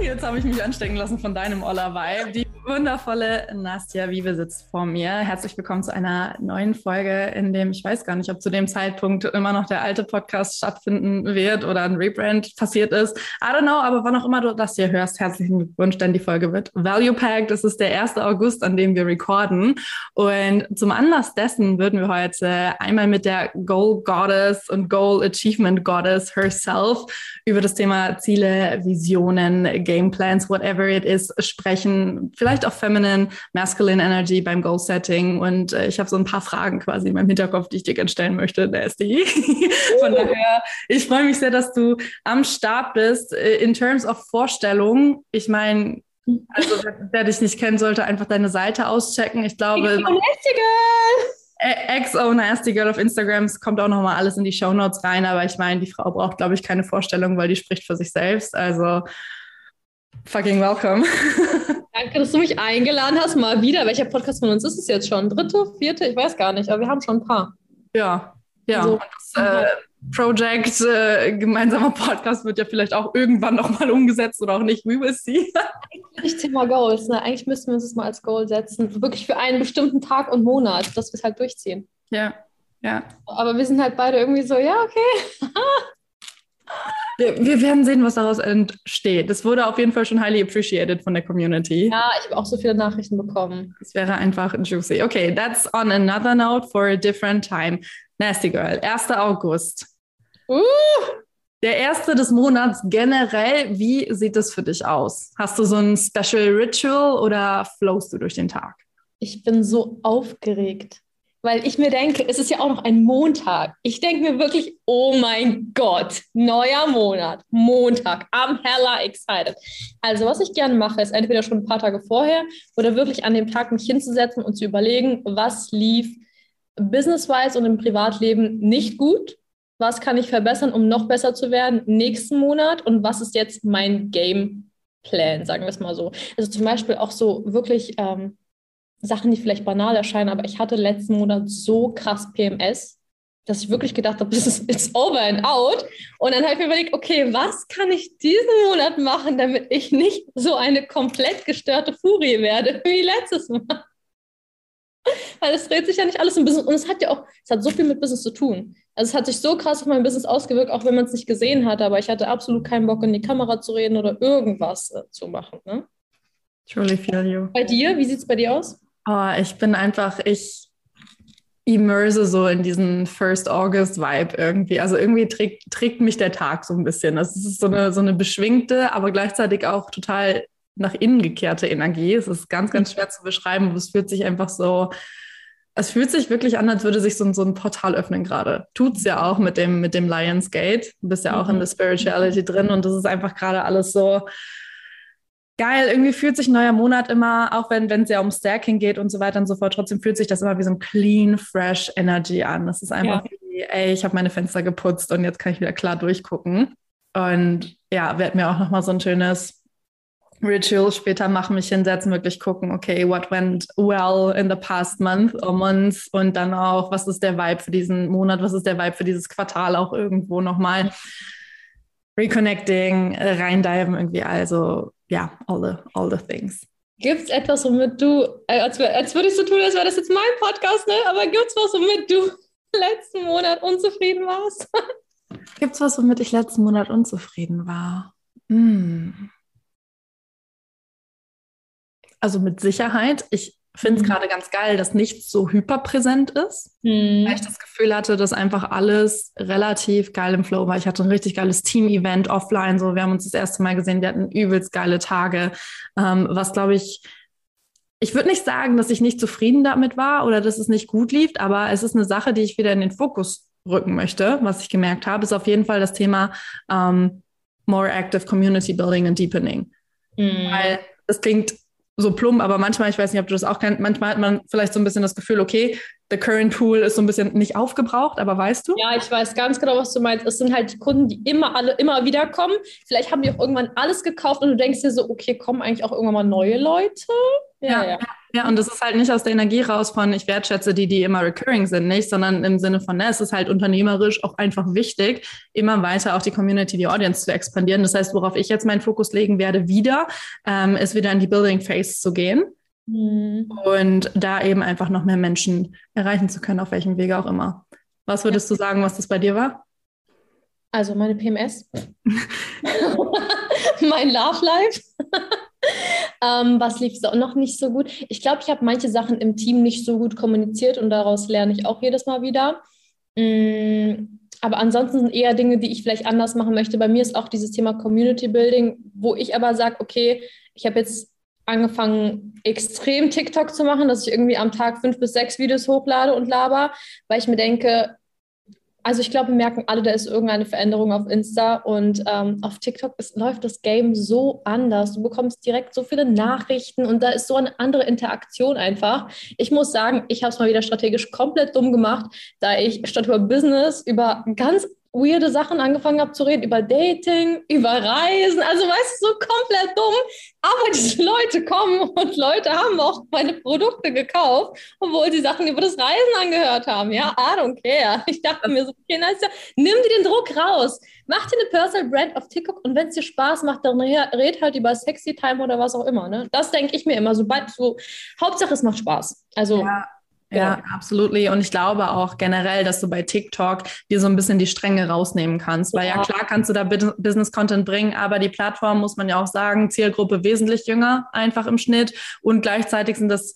Jetzt habe ich mich anstecken lassen von deinem Olla-Vibe. Die wundervolle Nastja Wiebe sitzt vor mir. Herzlich willkommen zu einer neuen Folge, in dem ich weiß gar nicht, ob zu dem Zeitpunkt immer noch der alte Podcast stattfinden wird oder ein Rebrand passiert ist. I don't know, aber wann auch immer du das hier hörst, herzlichen Glückwunsch, denn die Folge wird Value Packed. Das ist der 1. August, an dem wir recorden. Und zum Anlass dessen würden wir heute einmal mit der Goal Goddess und Goal Achievement Goddess herself über das Thema Ziele, Visionen, Game Plans, whatever it is, sprechen. Vielleicht vielleicht auch Feminine, Masculine Energy beim Goal Setting. Und äh, ich habe so ein paar Fragen quasi in meinem Hinterkopf, die ich dir gerne stellen möchte, Nasty. Von daher, ich freue mich sehr, dass du am Start bist. Äh, in terms of Vorstellung, ich meine, also wer, wer, dich nicht kennen sollte, einfach deine Seite auschecken. Ich glaube. XO Nasty Girl auf Instagram, es kommt auch nochmal alles in die Show Notes rein, aber ich meine, die Frau braucht, glaube ich, keine Vorstellung, weil die spricht für sich selbst. Also fucking welcome. Danke, dass du mich eingeladen hast. Mal wieder. Welcher Podcast von uns ist es jetzt schon? Dritte, vierte? Ich weiß gar nicht, aber wir haben schon ein paar. Ja, ja. So. Das, äh, Project, äh, gemeinsamer Podcast wird ja vielleicht auch irgendwann nochmal umgesetzt oder auch nicht. We will see. Eigentlich Thema Goals. Ne? Eigentlich müssten wir uns das mal als Goal setzen. Wirklich für einen bestimmten Tag und Monat, dass wir es halt durchziehen. Ja, ja. Aber wir sind halt beide irgendwie so, ja, okay. Wir, wir, werden sehen, was daraus entsteht. Das wurde auf jeden Fall schon highly appreciated von der Community. Ja, ich habe auch so viele Nachrichten bekommen. Es wäre einfach juicy. Okay, that's on another note for a different time. Nasty Girl, 1. August. Uh! Der erste des Monats generell, wie sieht es für dich aus? Hast du so ein Special Ritual oder flowst du durch den Tag? Ich bin so aufgeregt weil ich mir denke, es ist ja auch noch ein Montag. Ich denke mir wirklich, oh mein Gott, neuer Monat, Montag, am hella excited. Also was ich gerne mache, ist entweder schon ein paar Tage vorher oder wirklich an dem Tag mich hinzusetzen und zu überlegen, was lief business-wise und im Privatleben nicht gut, was kann ich verbessern, um noch besser zu werden nächsten Monat und was ist jetzt mein Game Plan, sagen wir es mal so. Also zum Beispiel auch so wirklich ähm, Sachen, die vielleicht banal erscheinen, aber ich hatte letzten Monat so krass PMS, dass ich wirklich gedacht habe, das ist it's over and out. Und dann habe ich mir überlegt, okay, was kann ich diesen Monat machen, damit ich nicht so eine komplett gestörte Furie werde wie letztes Mal. Weil es dreht sich ja nicht alles im Business und es hat ja auch, es hat so viel mit Business zu tun. Also es hat sich so krass auf mein Business ausgewirkt, auch wenn man es nicht gesehen hat, aber ich hatte absolut keinen Bock, in die Kamera zu reden oder irgendwas äh, zu machen. Ne? Truly feel you. Bei dir, wie sieht es bei dir aus? Oh, ich bin einfach, ich immerse so in diesen First August Vibe irgendwie. Also irgendwie trägt, trägt mich der Tag so ein bisschen. Das ist so eine, so eine beschwingte, aber gleichzeitig auch total nach innen gekehrte Energie. Es ist ganz, ganz schwer zu beschreiben, aber es fühlt sich einfach so, es fühlt sich wirklich an, als würde sich so, so ein Portal öffnen gerade. Tut es ja auch mit dem, mit dem Lions Gate. Du bist ja auch mhm. in der Spirituality drin und das ist einfach gerade alles so, geil, irgendwie fühlt sich ein neuer Monat immer, auch wenn es ja um Stacking geht und so weiter und so fort, trotzdem fühlt sich das immer wie so ein clean, fresh Energy an. Das ist einfach ja. wie, ey, ich habe meine Fenster geputzt und jetzt kann ich wieder klar durchgucken. Und ja, werde mir auch nochmal so ein schönes Ritual später machen, mich hinsetzen, wirklich gucken, okay, what went well in the past month or months und dann auch, was ist der Vibe für diesen Monat, was ist der Vibe für dieses Quartal auch irgendwo nochmal. Reconnecting, reindiven irgendwie, also ja, all the, all the things. Gibt es etwas, womit du, äh, als, als würdest du tun, als wäre das jetzt mein Podcast, ne? aber gibt es was, womit du letzten Monat unzufrieden warst? Gibt es was, womit ich letzten Monat unzufrieden war? Hm. Also mit Sicherheit. Ich finde es mhm. gerade ganz geil, dass nichts so hyperpräsent ist. Mhm. Weil ich das Gefühl hatte, dass einfach alles relativ geil im Flow war. Ich hatte ein richtig geiles Team-Event offline. So, wir haben uns das erste Mal gesehen, wir hatten übelst geile Tage. Ähm, was glaube ich, ich würde nicht sagen, dass ich nicht zufrieden damit war oder dass es nicht gut lief, aber es ist eine Sache, die ich wieder in den Fokus rücken möchte, was ich gemerkt habe, ist auf jeden Fall das Thema ähm, More Active Community Building and Deepening. Mhm. Weil es klingt so plump, aber manchmal, ich weiß nicht, ob du das auch kennst, manchmal hat man vielleicht so ein bisschen das Gefühl, okay, the current pool ist so ein bisschen nicht aufgebraucht, aber weißt du? Ja, ich weiß ganz genau, was du meinst. Es sind halt Kunden, die immer alle immer wieder kommen. Vielleicht haben die auch irgendwann alles gekauft und du denkst dir so, okay, kommen eigentlich auch irgendwann mal neue Leute? Ja, ja. ja. und das ist halt nicht aus der Energie raus von, ich wertschätze die, die immer recurring sind, nicht, sondern im Sinne von, ne, es ist halt unternehmerisch auch einfach wichtig, immer weiter auch die Community, die Audience zu expandieren. Das heißt, worauf ich jetzt meinen Fokus legen werde, wieder, ähm, ist wieder in die Building Phase zu gehen. Mhm. Und da eben einfach noch mehr Menschen erreichen zu können, auf welchem Wege auch immer. Was würdest ja. du sagen, was das bei dir war? Also meine PMS, mein Love Life. ähm, was lief so, noch nicht so gut? Ich glaube, ich habe manche Sachen im Team nicht so gut kommuniziert und daraus lerne ich auch jedes Mal wieder. Mm, aber ansonsten sind eher Dinge, die ich vielleicht anders machen möchte. Bei mir ist auch dieses Thema Community Building, wo ich aber sage, okay, ich habe jetzt angefangen, extrem TikTok zu machen, dass ich irgendwie am Tag fünf bis sechs Videos hochlade und laber, weil ich mir denke, also ich glaube, wir merken alle, da ist irgendeine Veränderung auf Insta und ähm, auf TikTok ist, läuft das Game so anders. Du bekommst direkt so viele Nachrichten und da ist so eine andere Interaktion einfach. Ich muss sagen, ich habe es mal wieder strategisch komplett dumm gemacht, da ich statt über Business über ganz weirde Sachen angefangen habe zu reden, über Dating, über Reisen, also weißt du, so komplett dumm. Aber diese Leute kommen und Leute haben auch meine Produkte gekauft, obwohl sie Sachen über das Reisen angehört haben. Ja, I don't care. Ich dachte mir so, okay, nice, nimm dir den Druck raus. Mach dir eine Personal Brand auf TikTok und wenn es dir Spaß macht, dann red halt über Sexy Time oder was auch immer. Ne? Das denke ich mir immer. Sobald so, Hauptsache es macht Spaß. Also ja. Ja, ja, absolut. Und ich glaube auch generell, dass du bei TikTok dir so ein bisschen die Stränge rausnehmen kannst. Weil ja, ja klar kannst du da Business-Content bringen, aber die Plattform, muss man ja auch sagen, Zielgruppe wesentlich jünger, einfach im Schnitt. Und gleichzeitig sind das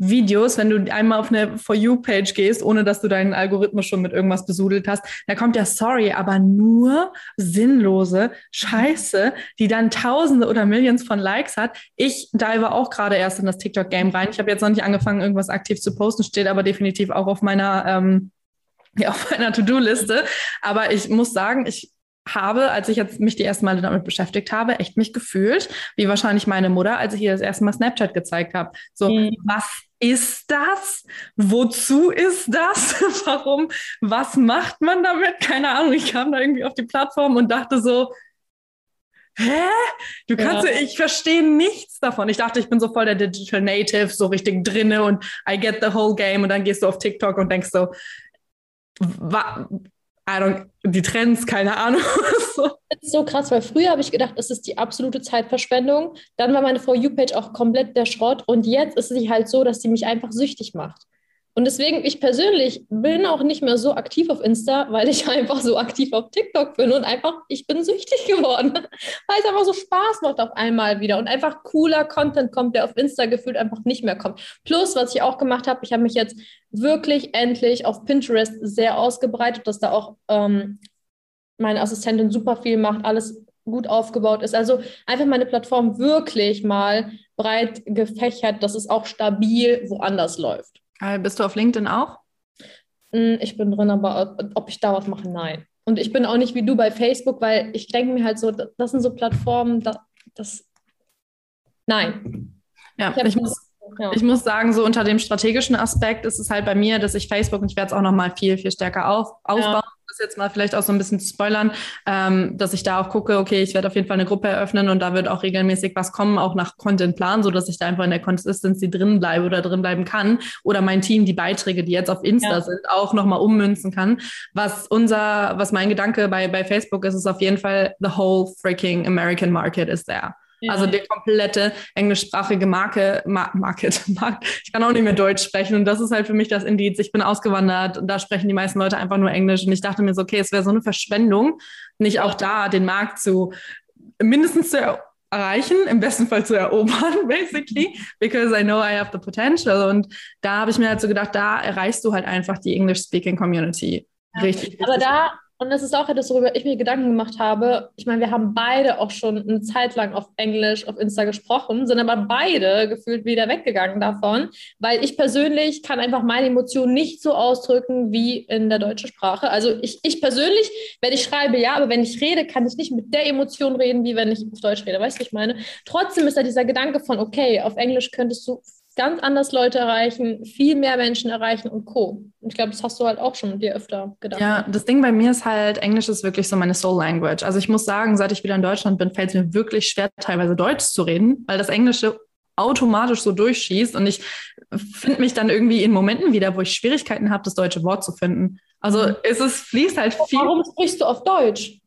Videos, wenn du einmal auf eine For You-Page gehst, ohne dass du deinen Algorithmus schon mit irgendwas besudelt hast, da kommt ja sorry, aber nur sinnlose Scheiße, die dann Tausende oder Millions von Likes hat. Ich dive auch gerade erst in das TikTok-Game rein. Ich habe jetzt noch nicht angefangen, irgendwas aktiv zu posten, steht aber definitiv auch auf meiner, ähm, ja, auf meiner To-Do-Liste. Aber ich muss sagen, ich habe, als ich jetzt mich die ersten Male damit beschäftigt habe, echt mich gefühlt, wie wahrscheinlich meine Mutter, als ich ihr das erste Mal Snapchat gezeigt habe. So, mhm. was ist das? Wozu ist das? Warum? Was macht man damit? Keine Ahnung. Ich kam da irgendwie auf die Plattform und dachte so, hä? Du kannst, ja. ich verstehe nichts davon. Ich dachte, ich bin so voll der Digital Native, so richtig drinne und I get the whole game und dann gehst du auf TikTok und denkst so, don't, die Trends, keine Ahnung. Das ist so krass, weil früher habe ich gedacht, es ist die absolute Zeitverschwendung. Dann war meine For You-Page auch komplett der Schrott und jetzt ist sie halt so, dass sie mich einfach süchtig macht. Und deswegen, ich persönlich bin auch nicht mehr so aktiv auf Insta, weil ich einfach so aktiv auf TikTok bin und einfach, ich bin süchtig geworden, weil es einfach so Spaß macht auf einmal wieder und einfach cooler Content kommt, der auf Insta gefühlt einfach nicht mehr kommt. Plus, was ich auch gemacht habe, ich habe mich jetzt wirklich endlich auf Pinterest sehr ausgebreitet, dass da auch ähm, meine Assistentin super viel macht, alles gut aufgebaut ist. Also einfach meine Plattform wirklich mal breit gefächert, dass es auch stabil woanders läuft. Bist du auf LinkedIn auch? Hm, ich bin drin, aber ob ich da was mache, nein. Und ich bin auch nicht wie du bei Facebook, weil ich denke mir halt so, das sind so Plattformen, das, das nein. Ja, ich, ich muss, ja. Ich muss sagen, so unter dem strategischen Aspekt ist es halt bei mir, dass ich Facebook, und ich werde es auch noch mal viel, viel stärker auf, aufbauen, ja. Das jetzt mal vielleicht auch so ein bisschen zu spoilern, ähm, dass ich da auch gucke, okay, ich werde auf jeden Fall eine Gruppe eröffnen und da wird auch regelmäßig was kommen, auch nach Contentplan, so dass ich da einfach in der Consistency drin bleibe oder drin bleiben kann oder mein Team die Beiträge, die jetzt auf Insta ja. sind, auch noch mal ummünzen kann. Was unser, was mein Gedanke bei, bei Facebook ist, ist auf jeden Fall the whole freaking American market is there. Ja. Also die komplette englischsprachige Marke, Mar Market, Markt. Ich kann auch nicht mehr Deutsch sprechen und das ist halt für mich das Indiz. Ich bin ausgewandert und da sprechen die meisten Leute einfach nur Englisch und ich dachte mir so, okay, es wäre so eine Verschwendung, nicht auch da den Markt zu mindestens zu erreichen, im besten Fall zu erobern, basically, because I know I have the potential. Und da habe ich mir halt so gedacht, da erreichst du halt einfach die English-Speaking Community. Ja. Richtig, richtig. Aber da Und das ist auch etwas, worüber ich mir Gedanken gemacht habe. Ich meine, wir haben beide auch schon eine Zeit lang auf Englisch auf Insta gesprochen, sind aber beide gefühlt wieder weggegangen davon, weil ich persönlich kann einfach meine Emotionen nicht so ausdrücken wie in der deutschen Sprache. Also ich, ich persönlich, wenn ich schreibe, ja, aber wenn ich rede, kann ich nicht mit der Emotion reden, wie wenn ich auf Deutsch rede. Weißt du, was ich meine? Trotzdem ist da dieser Gedanke von, okay, auf Englisch könntest du ganz anders Leute erreichen, viel mehr Menschen erreichen und Co. Und ich glaube, das hast du halt auch schon dir öfter gedacht. Ja, das Ding bei mir ist halt, Englisch ist wirklich so meine Soul Language. Also ich muss sagen, seit ich wieder in Deutschland bin, fällt es mir wirklich schwer, teilweise Deutsch zu reden, weil das Englische automatisch so durchschießt und ich finde mich dann irgendwie in Momenten wieder, wo ich Schwierigkeiten habe, das deutsche Wort zu finden. Also mhm. es ist, fließt halt viel. Warum sprichst du auf Deutsch?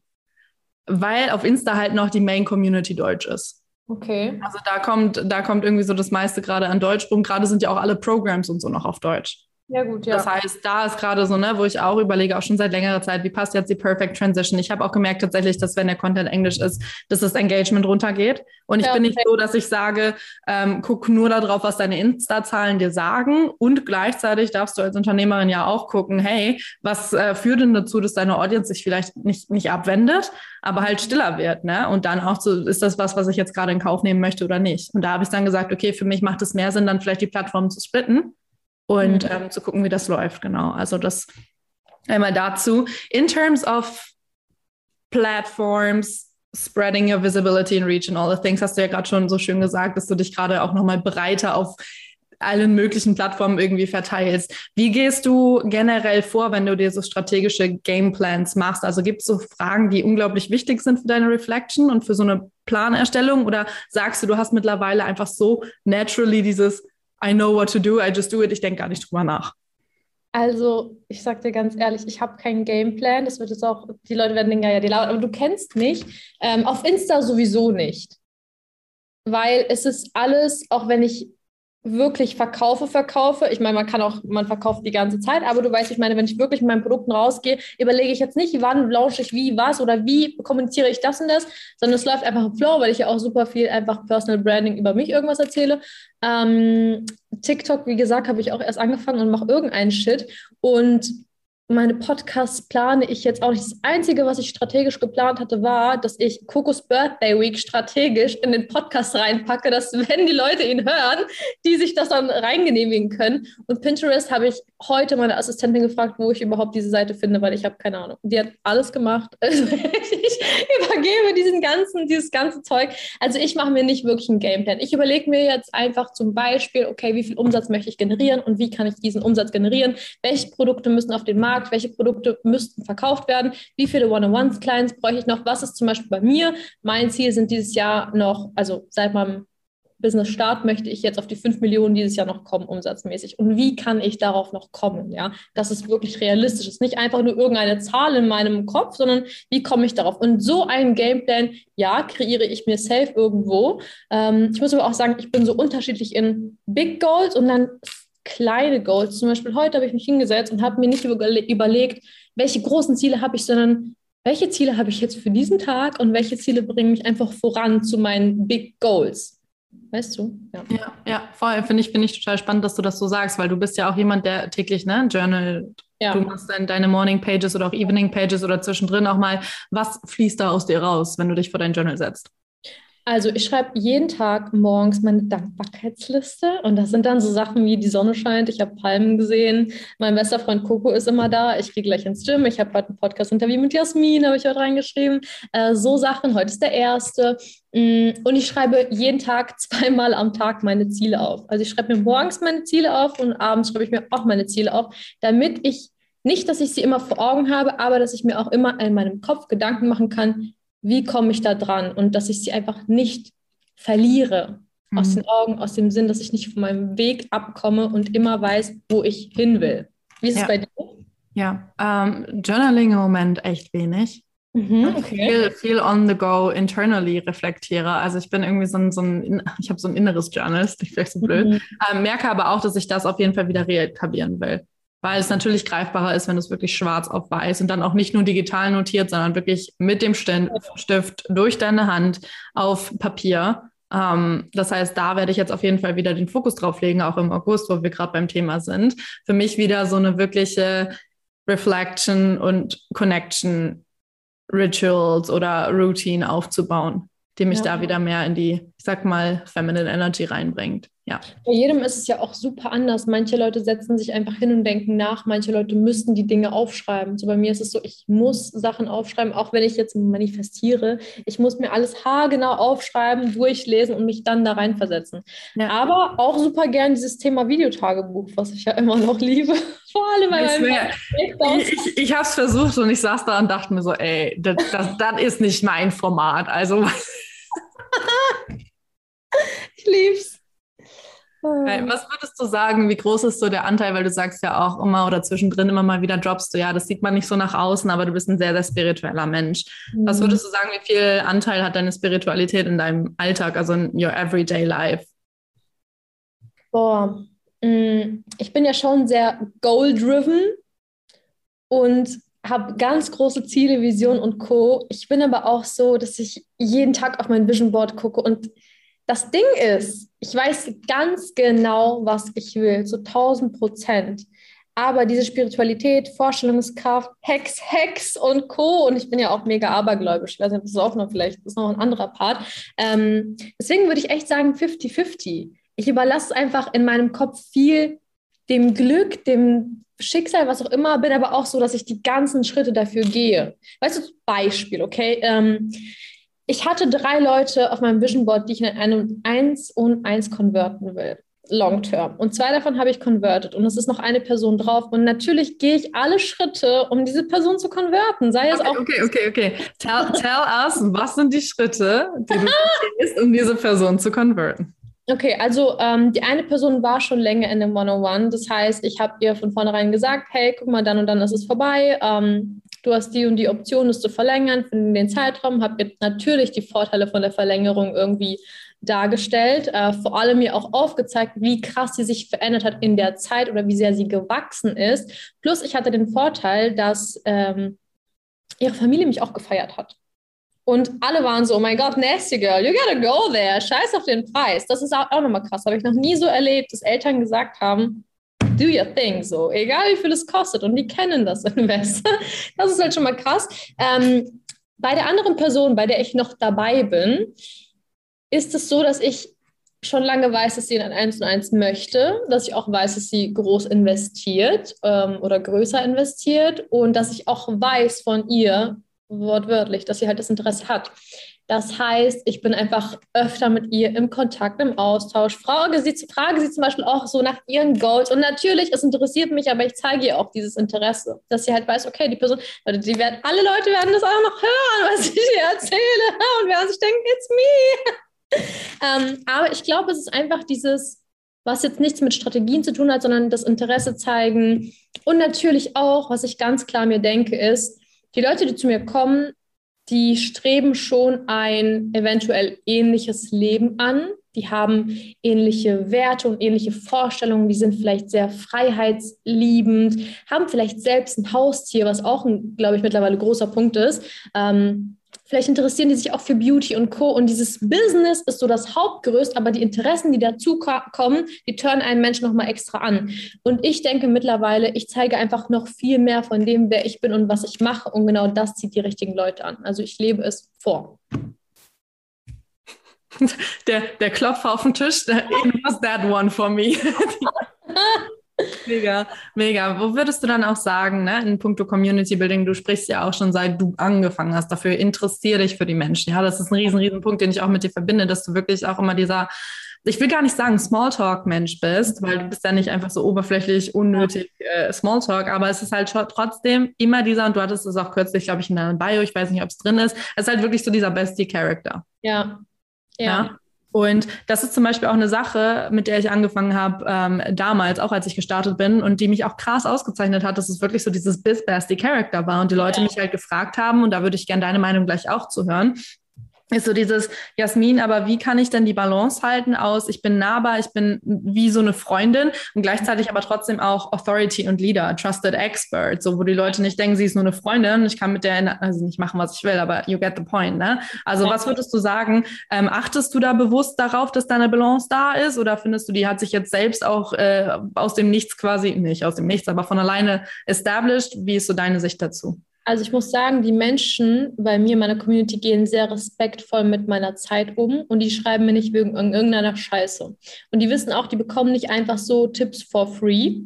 Weil auf Insta halt noch die Main Community Deutsch ist. Okay. Also da kommt, da kommt irgendwie so das meiste gerade an Deutsch rum. Gerade sind ja auch alle Programs und so noch auf Deutsch. Ja, gut, ja. Das heißt, da ist gerade so, ne, wo ich auch überlege, auch schon seit längerer Zeit, wie passt jetzt die Perfect Transition? Ich habe auch gemerkt tatsächlich, dass wenn der Content Englisch ist, dass das Engagement runtergeht. Und ich ja, bin nicht so, dass ich sage, ähm, guck nur darauf, was deine Insta-Zahlen dir sagen. Und gleichzeitig darfst du als Unternehmerin ja auch gucken, hey, was äh, führt denn dazu, dass deine Audience sich vielleicht nicht, nicht abwendet, aber halt stiller wird, ne? Und dann auch so, ist das was, was ich jetzt gerade in Kauf nehmen möchte oder nicht? Und da habe ich dann gesagt, okay, für mich macht es mehr Sinn, dann vielleicht die Plattform zu splitten und mhm. ähm, zu gucken, wie das läuft. Genau. Also das einmal dazu. In terms of platforms, spreading your visibility and reach and all the things, hast du ja gerade schon so schön gesagt, dass du dich gerade auch nochmal breiter auf allen möglichen Plattformen irgendwie verteilst. Wie gehst du generell vor, wenn du dir so strategische Gameplans machst? Also gibt es so Fragen, die unglaublich wichtig sind für deine Reflection und für so eine Planerstellung? Oder sagst du, du hast mittlerweile einfach so naturally dieses I know what to do, I just do it, ich denke gar nicht drüber nach. Also, ich sag dir ganz ehrlich, ich habe keinen Gameplan. Das wird jetzt auch, die Leute werden denken, ja, die laut, aber du kennst mich. Ähm, auf Insta sowieso nicht. Weil es ist alles, auch wenn ich wirklich verkaufe, verkaufe. Ich meine, man kann auch, man verkauft die ganze Zeit, aber du weißt, ich meine, wenn ich wirklich mit meinen Produkten rausgehe, überlege ich jetzt nicht, wann launche ich wie, was oder wie kommuniziere ich das und das, sondern es läuft einfach im Flow, weil ich ja auch super viel einfach Personal Branding über mich irgendwas erzähle. Ähm, TikTok, wie gesagt, habe ich auch erst angefangen und mache irgendeinen Shit und meine Podcasts plane ich jetzt auch nicht. Das Einzige, was ich strategisch geplant hatte, war, dass ich Kokos Birthday Week strategisch in den Podcast reinpacke, dass wenn die Leute ihn hören, die sich das dann reingenehmigen können. Und Pinterest habe ich heute meine Assistentin gefragt, wo ich überhaupt diese Seite finde, weil ich habe keine Ahnung. Die hat alles gemacht. Also ich übergebe diesen ganzen, dieses ganze Zeug. Also ich mache mir nicht wirklich einen Gameplan. Ich überlege mir jetzt einfach zum Beispiel, okay, wie viel Umsatz möchte ich generieren und wie kann ich diesen Umsatz generieren? Welche Produkte müssen auf den Markt? Welche Produkte müssten verkauft werden? Wie viele One-on-One-Clients bräuchte ich noch? Was ist zum Beispiel bei mir? Mein Ziel sind dieses Jahr noch, also seit meinem Business Start möchte ich jetzt auf die 5 Millionen dieses Jahr noch kommen, umsatzmäßig. Und wie kann ich darauf noch kommen? Ja, das ist wirklich realistisch. Es ist nicht einfach nur irgendeine Zahl in meinem Kopf, sondern wie komme ich darauf? Und so einen Gameplan, ja, kreiere ich mir safe irgendwo. Ähm, ich muss aber auch sagen, ich bin so unterschiedlich in Big Goals und dann kleine Goals. Zum Beispiel heute habe ich mich hingesetzt und habe mir nicht überlegt, welche großen Ziele habe ich, sondern welche Ziele habe ich jetzt für diesen Tag und welche Ziele bringen mich einfach voran zu meinen Big Goals. Weißt du? Ja, ja, ja voll. Finde ich, find ich total spannend, dass du das so sagst, weil du bist ja auch jemand, der täglich ne, Journal, ja. du machst dann deine Morning Pages oder auch Evening Pages oder zwischendrin auch mal, was fließt da aus dir raus, wenn du dich vor dein Journal setzt? Also ich schreibe jeden Tag morgens meine Dankbarkeitsliste und das sind dann so Sachen wie die Sonne scheint, ich habe Palmen gesehen, mein bester Freund Coco ist immer da, ich gehe gleich ins Gym, ich habe heute ein Podcast-Interview mit Jasmin, habe ich heute reingeschrieben, äh, so Sachen, heute ist der erste mm, und ich schreibe jeden Tag zweimal am Tag meine Ziele auf. Also ich schreibe mir morgens meine Ziele auf und abends schreibe ich mir auch meine Ziele auf, damit ich nicht, dass ich sie immer vor Augen habe, aber dass ich mir auch immer in meinem Kopf Gedanken machen kann, wie komme ich da dran und dass ich sie einfach nicht verliere mhm. aus den Augen, aus dem Sinn, dass ich nicht von meinem Weg abkomme und immer weiß, wo ich hin will. Wie ist ja. es bei dir? Ja, ähm, Journaling im Moment echt wenig. Mhm, okay. viel, viel on the go internally reflektiere. Also ich bin irgendwie so ein, so ein ich habe so ein inneres Journal, ist vielleicht so blöd. Mhm. Ähm, merke aber auch, dass ich das auf jeden Fall wieder reetablieren will weil es natürlich greifbarer ist, wenn es wirklich schwarz auf weiß und dann auch nicht nur digital notiert, sondern wirklich mit dem Stift durch deine Hand auf Papier. Ähm, das heißt, da werde ich jetzt auf jeden Fall wieder den Fokus drauf legen, auch im August, wo wir gerade beim Thema sind. Für mich wieder so eine wirkliche Reflection und Connection Rituals oder Routine aufzubauen, die mich ja. da wieder mehr in die, ich sag mal, Feminine Energy reinbringt. Ja. Bei jedem ist es ja auch super anders. Manche Leute setzen sich einfach hin und denken nach. Manche Leute müssen die Dinge aufschreiben. So bei mir ist es so, ich muss Sachen aufschreiben, auch wenn ich jetzt manifestiere. Ich muss mir alles haargenau aufschreiben, durchlesen und mich dann da reinversetzen. Ja. Aber auch super gern dieses Thema Videotagebuch, was ich ja immer noch liebe. Vor allem weil Ich, ich, ich habe es versucht und ich saß da und dachte mir so, ey, das, das, das ist nicht mein Format. Also. ich lieb's. Was würdest du sagen, wie groß ist so der Anteil, weil du sagst ja auch immer oder zwischendrin immer mal wieder droppst du, ja, das sieht man nicht so nach außen, aber du bist ein sehr, sehr spiritueller Mensch. Mhm. Was würdest du sagen, wie viel Anteil hat deine Spiritualität in deinem Alltag, also in your everyday life? Boah, mm, ich bin ja schon sehr goal-driven und habe ganz große Ziele, Visionen und Co. Ich bin aber auch so, dass ich jeden Tag auf mein Vision Board gucke und das Ding ist, ich weiß ganz genau, was ich will, zu 1000 Prozent. Aber diese Spiritualität, Vorstellungskraft, Hex, Hex und Co. Und ich bin ja auch mega abergläubisch. Ich weiß nicht, das ist auch noch vielleicht, ist noch ein anderer Part. Ähm, deswegen würde ich echt sagen 50-50. Ich überlasse einfach in meinem Kopf viel dem Glück, dem Schicksal, was auch immer, bin aber auch so, dass ich die ganzen Schritte dafür gehe. Weißt du, Beispiel, okay? Ähm, ich hatte drei Leute auf meinem Vision Board, die ich in ein 1 und 1 konverten will. Long term. Und zwei davon habe ich converted. Und es ist noch eine Person drauf. Und natürlich gehe ich alle Schritte, um diese Person zu konverten. Sei es okay, auch. Okay, okay, okay. Tell, tell us, was sind die Schritte, die du gehst, um diese Person zu konverten? Okay, also ähm, die eine Person war schon länger in dem 101. Das heißt, ich habe ihr von vornherein gesagt, hey, guck mal, dann und dann ist es vorbei. Ähm, du hast die und die Option, es zu verlängern, für den Zeitraum, habe ihr natürlich die Vorteile von der Verlängerung irgendwie dargestellt, äh, vor allem mir auch aufgezeigt, wie krass sie sich verändert hat in der Zeit oder wie sehr sie gewachsen ist. Plus ich hatte den Vorteil, dass ähm, ihre Familie mich auch gefeiert hat. Und alle waren so, oh mein Gott, nasty girl, you gotta go there, scheiß auf den Preis. Das ist auch, auch nochmal krass, habe ich noch nie so erlebt, dass Eltern gesagt haben, do your thing, so, egal wie viel es kostet. Und die kennen das Invest. Das ist halt schon mal krass. Ähm, bei der anderen Person, bei der ich noch dabei bin, ist es so, dass ich schon lange weiß, dass sie in ein 1 und 1 möchte, dass ich auch weiß, dass sie groß investiert ähm, oder größer investiert und dass ich auch weiß von ihr, wortwörtlich, dass sie halt das Interesse hat. Das heißt, ich bin einfach öfter mit ihr im Kontakt, im Austausch, frage sie, frage sie zum Beispiel auch so nach ihren Goals. Und natürlich, es interessiert mich, aber ich zeige ihr auch dieses Interesse, dass sie halt weiß, okay, die Person, die werden, alle Leute werden das auch noch hören, was ich ihr erzähle und werden sich denken, it's me. ähm, aber ich glaube, es ist einfach dieses, was jetzt nichts mit Strategien zu tun hat, sondern das Interesse zeigen. Und natürlich auch, was ich ganz klar mir denke, ist, die Leute, die zu mir kommen, die streben schon ein eventuell ähnliches Leben an. Die haben ähnliche Werte und ähnliche Vorstellungen. Die sind vielleicht sehr freiheitsliebend, haben vielleicht selbst ein Haustier, was auch, ein, glaube ich, mittlerweile großer Punkt ist. Ähm, Vielleicht interessieren die sich auch für Beauty und Co. Und dieses Business ist so das Hauptgerüst, aber die Interessen, die dazu kommen, die turnen einen Menschen nochmal extra an. Und ich denke mittlerweile, ich zeige einfach noch viel mehr von dem, wer ich bin und was ich mache. Und genau das zieht die richtigen Leute an. Also ich lebe es vor. Der, der Klopfer auf dem Tisch, it was that one for me. Mega, mega. Wo würdest du dann auch sagen, ne, in puncto Community Building, du sprichst ja auch schon seit du angefangen hast, dafür interessier dich für die Menschen. Ja, das ist ein riesen, riesen Punkt, den ich auch mit dir verbinde, dass du wirklich auch immer dieser, ich will gar nicht sagen Smalltalk-Mensch bist, weil du bist ja nicht einfach so oberflächlich, unnötig äh, Smalltalk, aber es ist halt trotzdem immer dieser, und du hattest es auch kürzlich, glaube ich, in deinem Bio, ich weiß nicht, ob es drin ist, es ist halt wirklich so dieser Bestie-Character. Ja. ja. ja? Und das ist zum Beispiel auch eine Sache, mit der ich angefangen habe ähm, damals, auch als ich gestartet bin und die mich auch krass ausgezeichnet hat, dass es wirklich so dieses Biz Bestie Character war und die Leute ja. mich halt gefragt haben und da würde ich gerne deine Meinung gleich auch zu hören. Ist so dieses, Jasmin, aber wie kann ich denn die Balance halten aus, ich bin nahbar, ich bin wie so eine Freundin und gleichzeitig aber trotzdem auch Authority und Leader, Trusted Expert, so wo die Leute nicht denken, sie ist nur eine Freundin, ich kann mit der, also nicht machen, was ich will, aber you get the point, ne? Also was würdest du sagen, ähm, achtest du da bewusst darauf, dass deine Balance da ist oder findest du, die hat sich jetzt selbst auch äh, aus dem Nichts quasi, nicht aus dem Nichts, aber von alleine established? Wie ist so deine Sicht dazu? Also ich muss sagen, die Menschen bei mir in meiner Community gehen sehr respektvoll mit meiner Zeit um und die schreiben mir nicht wegen irgendeiner Scheiße. Und die wissen auch, die bekommen nicht einfach so Tipps for free.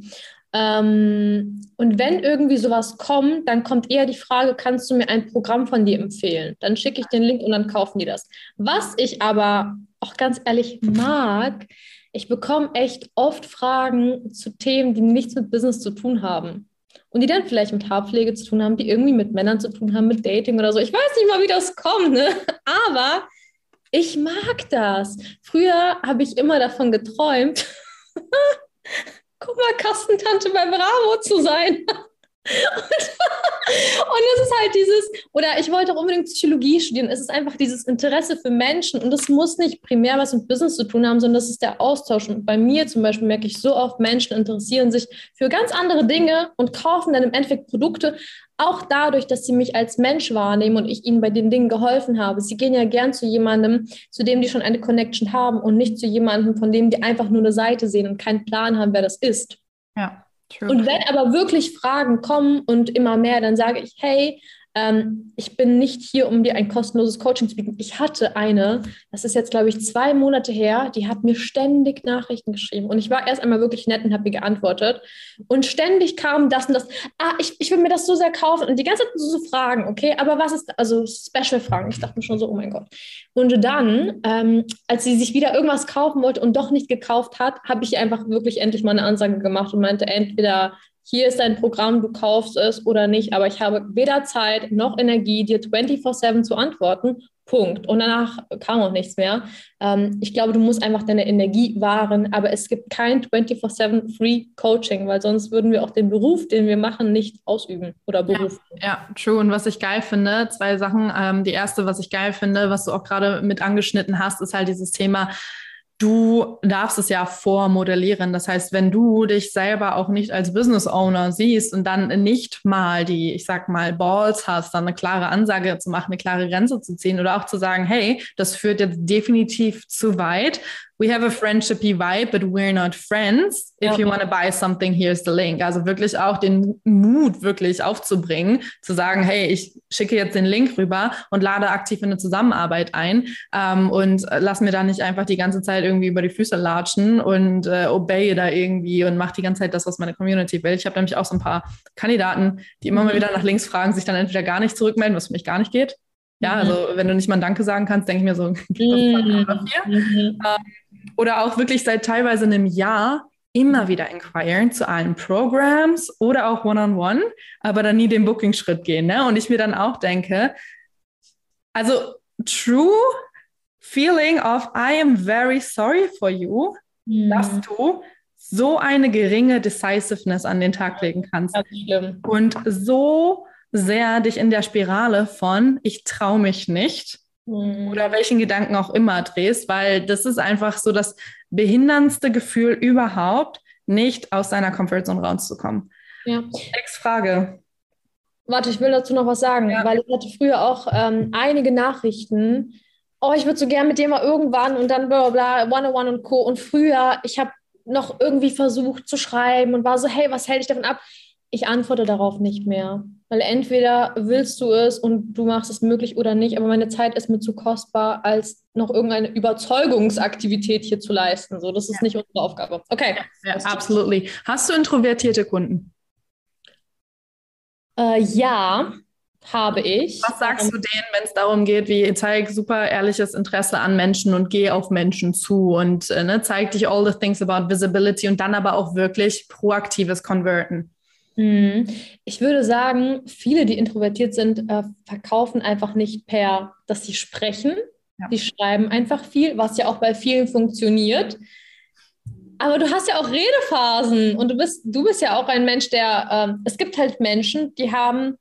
Ähm, und wenn irgendwie sowas kommt, dann kommt eher die Frage, kannst du mir ein Programm von dir empfehlen? Dann schicke ich den Link und dann kaufen die das. Was ich aber auch ganz ehrlich mag, ich bekomme echt oft Fragen zu Themen, die nichts mit Business zu tun haben und die dann vielleicht mit Haarpflege zu tun haben, die irgendwie mit Männern zu tun haben, mit Dating oder so. Ich weiß nicht mal, wie das kommt, ne? aber ich mag das. Früher habe ich immer davon geträumt, guck mal, Kastentante bei Bravo zu sein. Und, es ist halt dieses, oder ich wollte auch unbedingt Psychologie studieren. Es ist einfach dieses Interesse für Menschen und es muss nicht primär was mit Business zu tun haben, sondern das ist der Austausch. Und bei mir zum Beispiel merke ich so oft, Menschen interessieren sich für ganz andere Dinge und kaufen dann im Endeffekt Produkte, auch dadurch, dass sie mich als Mensch wahrnehmen und ich ihnen bei den Dingen geholfen habe. Sie gehen ja gern zu jemandem, zu dem die schon eine Connection haben und nicht zu jemandem, von dem die einfach nur eine Seite sehen und keinen Plan haben, wer das ist. Ja. True. Und wenn aber wirklich Fragen kommen und immer mehr, dann sage ich, hey, ähm, ich bin nicht hier, um dir ein kostenloses Coaching zu bieten. Ich hatte eine, das ist jetzt, glaube ich, zwei Monate her, die hat mir ständig Nachrichten geschrieben. Und ich war erst einmal wirklich nett und habe ihr geantwortet. Und ständig kam das und das, ah, ich, ich will mir das so sehr kaufen. Und die ganze Zeit so, Fragen, okay, aber was ist, also Special-Fragen. Ich dachte mir schon so, oh mein Gott. Und dann, ähm, als sie sich wieder irgendwas kaufen wollte und doch nicht gekauft hat, habe ich einfach wirklich endlich mal eine Ansage gemacht und meinte, entweder hier ist dein Programm, du kaufst es oder nicht, aber ich habe weder Zeit noch Energie, dir 24-7 zu antworten. Punkt. Und danach kam auch nichts mehr. Ähm, ich glaube, du musst einfach deine Energie wahren, aber es gibt kein 24-7 Free Coaching, weil sonst würden wir auch den Beruf, den wir machen, nicht ausüben oder berufen. Ja, ja true. Und was ich geil finde, zwei Sachen. Ähm, die erste, was ich geil finde, was du auch gerade mit angeschnitten hast, ist halt dieses Thema, du darfst es ja vormodellieren. Das heißt, wenn du dich selber auch nicht als Business Owner siehst und dann nicht mal die, ich sag mal, Balls hast, dann eine klare Ansage zu machen, eine klare Grenze zu ziehen oder auch zu sagen, hey, das führt jetzt definitiv zu weit we have a friendshipy vibe, but we're not friends. If ja. you want to buy something, here's the link. Also wirklich auch den Mut wirklich aufzubringen, zu sagen, hey, ich schicke jetzt den Link rüber und lade aktiv in eine Zusammenarbeit ein ähm, und lass mir da nicht einfach die ganze Zeit irgendwie über die Füße latschen und äh, obey da irgendwie und mach die ganze Zeit das, was meine Community will. Ich habe nämlich auch so ein paar Kandidaten, die immer mal mhm. wieder nach links fragen, sich dann entweder gar nicht zurückmelden, was für mich gar nicht geht. Ja, mhm. also wenn du nicht mal ein Danke sagen kannst, denke ich mir so, mhm. mhm. Ähm, oder auch wirklich seit teilweise einem Jahr immer wieder inquiren zu allen Programs oder auch One-on-One, -on -one, aber dann nie den Booking-Schritt gehen. Ne? Und ich mir dann auch denke, also true feeling of I am very sorry for you, mhm. dass du so eine geringe Decisiveness an den Tag legen kannst. Und so sehr dich in der Spirale von ich traue mich nicht mhm. oder welchen Gedanken auch immer drehst, weil das ist einfach so das behinderndste Gefühl überhaupt, nicht aus deiner Comfortzone rauszukommen. Ja. Next Frage. Warte, ich will dazu noch was sagen, ja. weil ich hatte früher auch ähm, einige Nachrichten. Oh, ich würde so gern mit dir mal irgendwann und dann bla bla, bla One-on-One und Co. Und früher, ich habe noch irgendwie versucht zu schreiben und war so, hey, was hält dich davon ab? ich antworte darauf nicht mehr. Weil entweder willst du es und du machst es möglich oder nicht, aber meine Zeit ist mir zu kostbar, als noch irgendeine Überzeugungsaktivität hier zu leisten. So, das ist ja. nicht unsere Aufgabe. Okay. Ja, ja absolutely. Hast du introvertierte Kunden? Äh, ja, habe ich. Was sagst du denen, wenn es darum geht, wie zeig super ehrliches Interesse an Menschen und geh auf Menschen zu und äh, ne, zeig dich all the things about visibility und dann aber auch wirklich proaktives Converten? Mhm. Ich würde sagen, viele, die introvertiert sind, äh, verkaufen einfach nicht per, dass sie sprechen. Ja. Die schreiben einfach viel, was ja auch bei vielen funktioniert. Aber du hast ja auch Redephasen und du bist, du bist ja auch ein Mensch, der, ähm, es gibt halt Menschen, die haben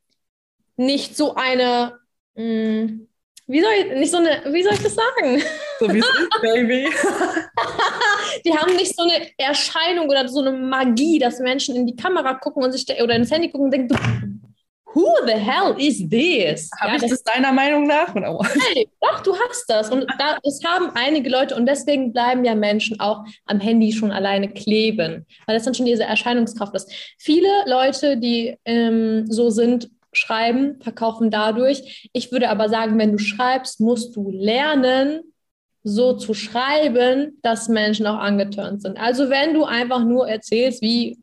nicht so eine, mh, mm, wie soll ich, nicht so eine, wie soll ich das sagen? So wie es ist, Baby. die haben nicht so eine Erscheinung oder so eine Magie, dass Menschen in die Kamera gucken und sich oder ins Handy gucken und denken, who the hell is this? Habe ja, ich das, das deiner Meinung nach? Hey, doch, du hast das. Und da, das haben einige Leute und deswegen bleiben ja Menschen auch am Handy schon alleine kleben, weil das dann schon diese Erscheinungskraft ist. Viele Leute, die ähm, so sind, schreiben, verkaufen dadurch. Ich würde aber sagen, wenn du schreibst, musst du lernen, so zu schreiben, dass Menschen auch angeturnt sind. Also wenn du einfach nur erzählst, wie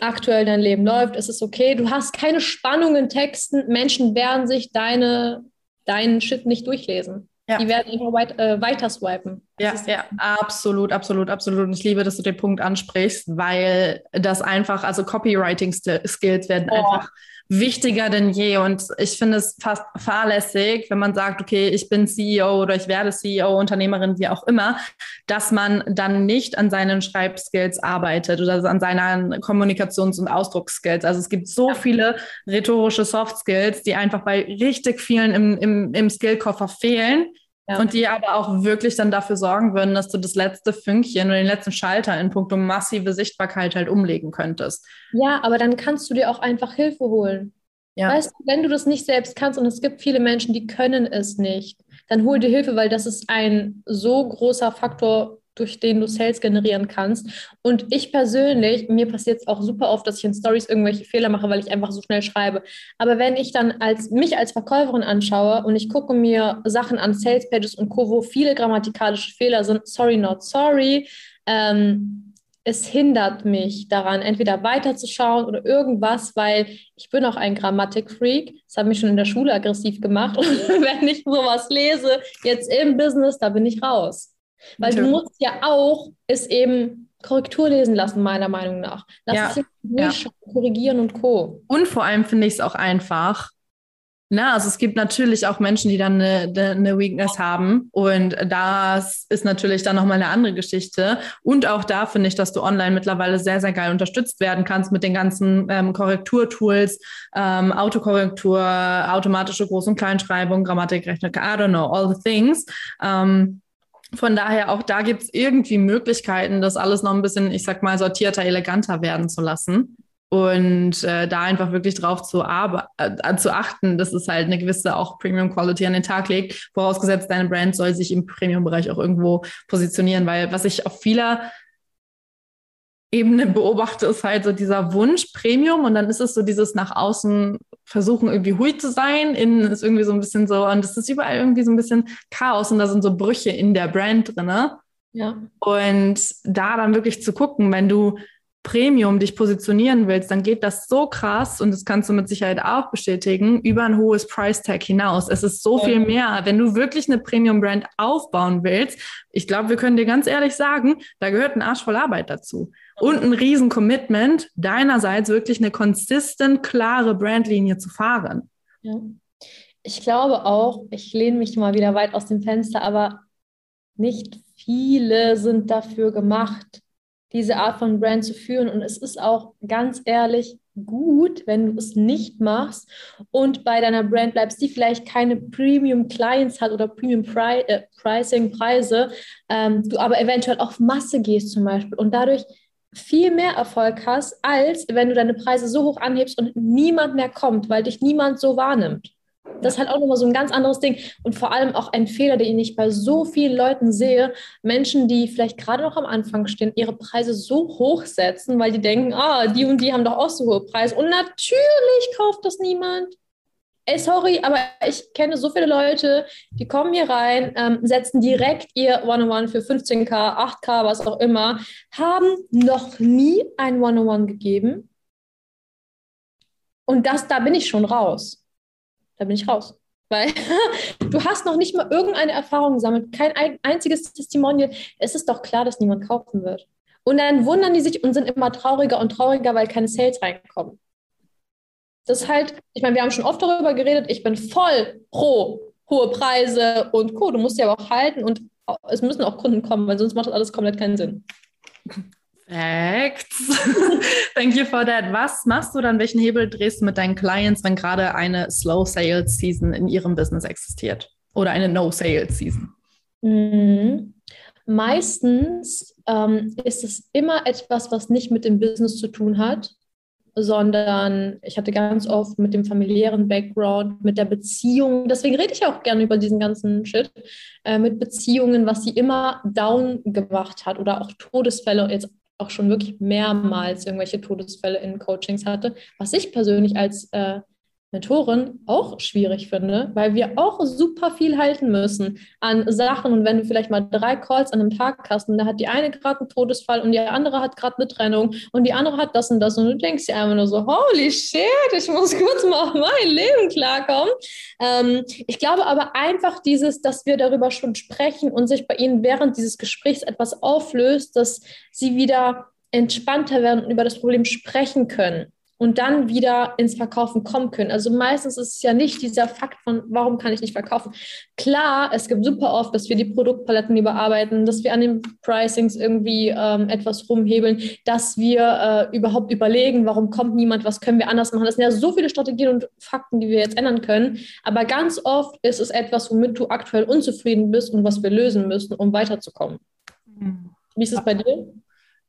aktuell dein Leben läuft, ist es okay. Du hast keine Spannung in Texten. Menschen werden sich deine, deinen Shit nicht durchlesen. Ja. Die werden einfach weit, äh, weiter swipen. Ja, ja, absolut, absolut, absolut. Und ich liebe, dass du den Punkt ansprichst, weil das einfach, also Copywriting-Skills werden oh. einfach wichtiger denn je. Und ich finde es fast fahrlässig, wenn man sagt, okay, ich bin CEO oder ich werde CEO, Unternehmerin, wie auch immer, dass man dann nicht an seinen Schreibskills arbeitet oder an seinen Kommunikations- und Ausdrucksskills. Also es gibt so viele rhetorische Soft Skills, die einfach bei richtig vielen im, im, im Skillkoffer fehlen ja. Und die aber auch wirklich dann dafür sorgen würden, dass du das letzte Fünkchen oder den letzten Schalter in puncto massive Sichtbarkeit halt umlegen könntest. Ja, aber dann kannst du dir auch einfach Hilfe holen. Ja. Weißt du, wenn du das nicht selbst kannst und es gibt viele Menschen, die können es nicht, dann hol dir Hilfe, weil das ist ein so großer Faktor durch den du Sales generieren kannst. Und ich persönlich, mir passiert es auch super oft, dass ich in Stories irgendwelche Fehler mache, weil ich einfach so schnell schreibe. Aber wenn ich dann als mich als Verkäuferin anschaue und ich gucke mir Sachen an Sales Pages und Co, wo viele grammatikalische Fehler sind, sorry, not sorry, ähm, es hindert mich daran, entweder weiterzuschauen oder irgendwas, weil ich bin auch ein Grammatikfreak. Das hat mich schon in der Schule aggressiv gemacht. Und wenn ich sowas lese, jetzt im Business, da bin ich raus. Weil du musst ja auch es eben Korrektur lesen lassen, meiner Meinung nach. Lass ja. es nicht ja. korrigieren und Co. Und vor allem finde ich es auch einfach. Na, also es gibt natürlich auch Menschen, die dann eine, eine Weakness haben und das ist natürlich dann nochmal eine andere Geschichte. Und auch da finde ich, dass du online mittlerweile sehr, sehr geil unterstützt werden kannst mit den ganzen ähm, Korrekturtools, ähm, Autokorrektur, automatische Groß- und Kleinschreibung, Grammatikrechner, I don't know, all the things. Ähm, von daher auch da gibt es irgendwie Möglichkeiten, das alles noch ein bisschen, ich sag mal, sortierter, eleganter werden zu lassen. Und äh, da einfach wirklich drauf zu, äh, zu achten, dass es halt eine gewisse auch Premium Quality an den Tag legt, vorausgesetzt deine Brand soll sich im Premium-Bereich auch irgendwo positionieren, weil was ich auf vieler Ebene beobachte, ist halt so dieser Wunsch Premium und dann ist es so dieses nach außen versuchen irgendwie hui zu sein, innen ist irgendwie so ein bisschen so und es ist überall irgendwie so ein bisschen Chaos und da sind so Brüche in der Brand drin. Ja. Und da dann wirklich zu gucken, wenn du Premium dich positionieren willst, dann geht das so krass und das kannst du mit Sicherheit auch bestätigen, über ein hohes Price Tag hinaus. Es ist so viel mehr. Wenn du wirklich eine Premium Brand aufbauen willst, ich glaube, wir können dir ganz ehrlich sagen, da gehört ein Arsch voll Arbeit dazu und ein riesen Commitment deinerseits wirklich eine konsistent klare Brandlinie zu fahren. Ja. Ich glaube auch, ich lehne mich mal wieder weit aus dem Fenster, aber nicht viele sind dafür gemacht, diese Art von Brand zu führen. Und es ist auch ganz ehrlich gut, wenn du es nicht machst und bei deiner Brand bleibst, die vielleicht keine Premium Clients hat oder Premium Pri äh, Pricing Preise, ähm, du aber eventuell auf Masse gehst zum Beispiel und dadurch viel mehr Erfolg hast, als wenn du deine Preise so hoch anhebst und niemand mehr kommt, weil dich niemand so wahrnimmt. Das ist halt auch nochmal so ein ganz anderes Ding und vor allem auch ein Fehler, den ich bei so vielen Leuten sehe. Menschen, die vielleicht gerade noch am Anfang stehen, ihre Preise so hoch setzen, weil die denken, ah, die und die haben doch auch so hohe Preise. Und natürlich kauft das niemand. Ey, sorry, aber ich kenne so viele Leute, die kommen hier rein, ähm, setzen direkt ihr One-on-One für 15k, 8k, was auch immer, haben noch nie ein One-on-One gegeben. Und das, da bin ich schon raus. Da bin ich raus. Weil du hast noch nicht mal irgendeine Erfahrung gesammelt, kein ein einziges Testimonial. Es ist doch klar, dass niemand kaufen wird. Und dann wundern die sich und sind immer trauriger und trauriger, weil keine Sales reinkommen. Das ist halt, ich meine, wir haben schon oft darüber geredet, ich bin voll pro hohe Preise und Co. Du musst ja aber auch halten und es müssen auch Kunden kommen, weil sonst macht das alles komplett keinen Sinn. Facts. Thank you for that. Was machst du dann? Welchen Hebel drehst du mit deinen Clients, wenn gerade eine Slow Sales Season in ihrem Business existiert? Oder eine No Sales Season? Mhm. Meistens ähm, ist es immer etwas, was nicht mit dem Business zu tun hat, sondern ich hatte ganz oft mit dem familiären Background, mit der Beziehung, deswegen rede ich auch gerne über diesen ganzen Shit, äh, mit Beziehungen, was sie immer down gemacht hat oder auch Todesfälle, jetzt auch schon wirklich mehrmals irgendwelche Todesfälle in Coachings hatte, was ich persönlich als äh, Mentorin auch schwierig finde, weil wir auch super viel halten müssen an Sachen. Und wenn du vielleicht mal drei Calls an einem Tag hast und da hat die eine gerade einen Todesfall und die andere hat gerade eine Trennung und die andere hat das und das und du denkst dir einfach nur so, holy shit, ich muss kurz mal auf mein Leben klarkommen. Ähm, ich glaube aber einfach dieses, dass wir darüber schon sprechen und sich bei ihnen während dieses Gesprächs etwas auflöst, dass sie wieder entspannter werden und über das Problem sprechen können und dann wieder ins Verkaufen kommen können. Also meistens ist es ja nicht dieser Fakt von, warum kann ich nicht verkaufen. Klar, es gibt super oft, dass wir die Produktpaletten überarbeiten, dass wir an den Pricings irgendwie ähm, etwas rumhebeln, dass wir äh, überhaupt überlegen, warum kommt niemand, was können wir anders machen. Das sind ja so viele Strategien und Fakten, die wir jetzt ändern können. Aber ganz oft ist es etwas, womit du aktuell unzufrieden bist und was wir lösen müssen, um weiterzukommen. Mhm. Wie ist es bei dir?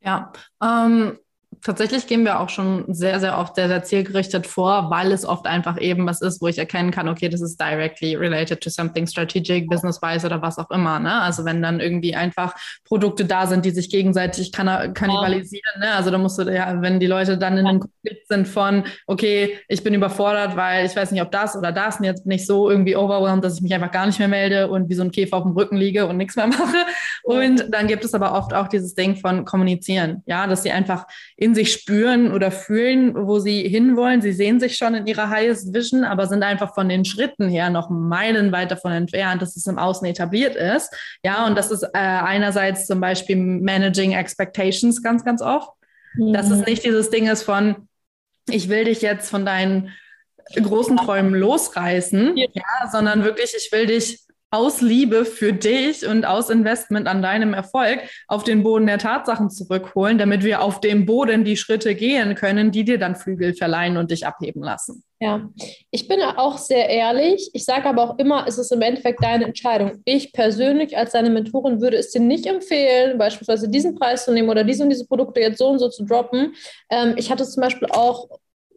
Ja, ähm, tatsächlich gehen wir auch schon sehr, sehr oft sehr, sehr zielgerichtet vor, weil es oft einfach eben was ist, wo ich erkennen kann, okay, das ist directly related to something strategic, business-wise oder was auch immer. Ne? Also wenn dann irgendwie einfach Produkte da sind, die sich gegenseitig kann kannibalisieren. Ne? Also da musst du ja, wenn die Leute dann in einem Konflikt sind von, okay, ich bin überfordert, weil ich weiß nicht, ob das oder das und jetzt bin ich so irgendwie overwhelmed, dass ich mich einfach gar nicht mehr melde und wie so ein Käfer auf dem Rücken liege und nichts mehr mache. Und dann gibt es aber oft auch dieses Ding von kommunizieren, ja, dass sie einfach in sich spüren oder fühlen, wo sie hinwollen. Sie sehen sich schon in ihrer Highest Vision, aber sind einfach von den Schritten her noch meilenweit davon entfernt, dass es im Außen etabliert ist. Ja, und das ist äh, einerseits zum Beispiel Managing Expectations ganz, ganz oft. Mhm. Dass es nicht dieses Ding ist von, ich will dich jetzt von deinen großen Träumen losreißen, ja, sondern wirklich, ich will dich aus Liebe für dich und aus Investment an deinem Erfolg auf den Boden der Tatsachen zurückholen, damit wir auf dem Boden die Schritte gehen können, die dir dann Flügel verleihen und dich abheben lassen. Ja, ich bin auch sehr ehrlich. Ich sage aber auch immer, es ist im Endeffekt deine Entscheidung. Ich persönlich als deine Mentorin würde es dir nicht empfehlen, beispielsweise diesen Preis zu nehmen oder diese und diese Produkte jetzt so und so zu droppen. Ähm, ich hatte zum Beispiel auch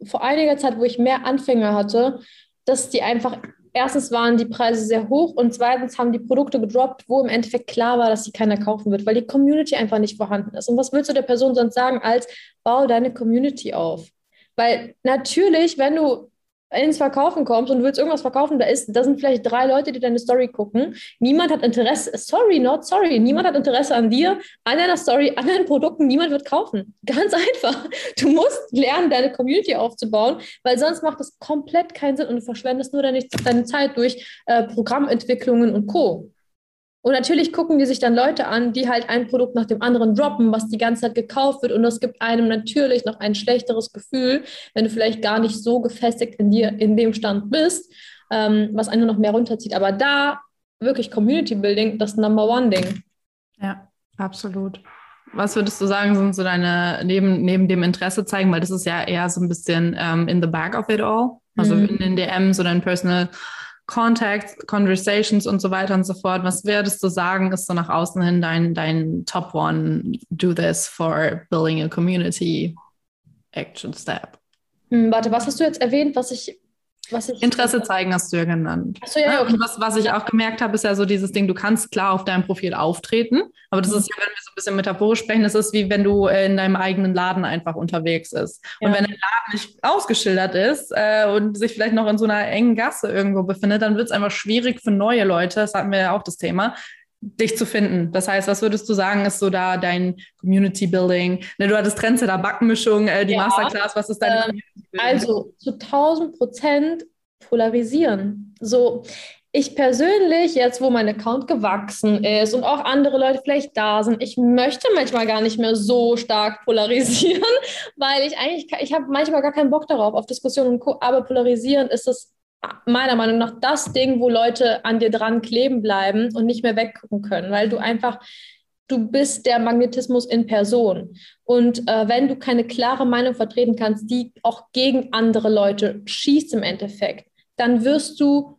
vor einiger Zeit, wo ich mehr Anfänger hatte, dass die einfach erstens waren die Preise sehr hoch und zweitens haben die Produkte gedroppt, wo im Endeffekt klar war, dass sie keiner kaufen wird, weil die Community einfach nicht vorhanden ist. Und was willst du der Person sonst sagen, als bau deine Community auf? Weil natürlich, wenn du ins Verkaufen kommst und willst irgendwas verkaufen, da, ist, da sind vielleicht drei Leute, die deine Story gucken. Niemand hat Interesse, sorry, not sorry, niemand hat Interesse an dir, an deiner Story, an deinen Produkten, niemand wird kaufen. Ganz einfach. Du musst lernen, deine Community aufzubauen, weil sonst macht das komplett keinen Sinn und du verschwendest nur deine, deine Zeit durch äh, Programmentwicklungen und Co. Und natürlich gucken die sich dann Leute an, die halt ein Produkt nach dem anderen droppen, was die ganze Zeit gekauft wird. Und das gibt einem natürlich noch ein schlechteres Gefühl, wenn du vielleicht gar nicht so gefestigt in dir, in dem Stand bist, ähm, was einen noch mehr runterzieht. Aber da wirklich Community Building, das Number One Ding. Ja, absolut. Was würdest du sagen, sind so deine, neben, neben dem Interesse zeigen, weil das ist ja eher so ein bisschen um, ähm, in the back of it all, also mhm. in den DMs oder in Personal Contacts, Conversations und so weiter und so fort. Was würdest du sagen, ist so nach außen hin dein, dein Top One, do this for building a community action step? Hm, warte, was hast du jetzt erwähnt, was ich was ich Interesse zeigen hast du ja genannt. Ach so, ja, okay. Und was, was ich auch gemerkt habe, ist ja so dieses Ding, du kannst klar auf deinem Profil auftreten, aber das mhm. ist ja, wenn wir so ein bisschen metaphorisch sprechen, das ist wie wenn du in deinem eigenen Laden einfach unterwegs bist. Ja. Und wenn dein Laden nicht ausgeschildert ist äh, und sich vielleicht noch in so einer engen Gasse irgendwo befindet, dann wird es einfach schwierig für neue Leute, das hatten wir ja auch das Thema, dich zu finden. Das heißt, was würdest du sagen, ist so da dein Community Building? Ne, du hattest Trendsetter Backmischung, äh, die ja, Masterclass, was ist deine äh, Community Building? Also zu 1000 Prozent polarisieren. So, ich persönlich, jetzt wo mein Account gewachsen ist und auch andere Leute vielleicht da sind, ich möchte manchmal gar nicht mehr so stark polarisieren, weil ich eigentlich, ich habe manchmal gar keinen Bock darauf, auf Diskussionen und Co. Aber polarisieren ist das meiner Meinung nach das Ding, wo Leute an dir dran kleben bleiben und nicht mehr weggucken können, weil du einfach, du bist der Magnetismus in Person. Und äh, wenn du keine klare Meinung vertreten kannst, die auch gegen andere Leute schießt im Endeffekt, dann wirst du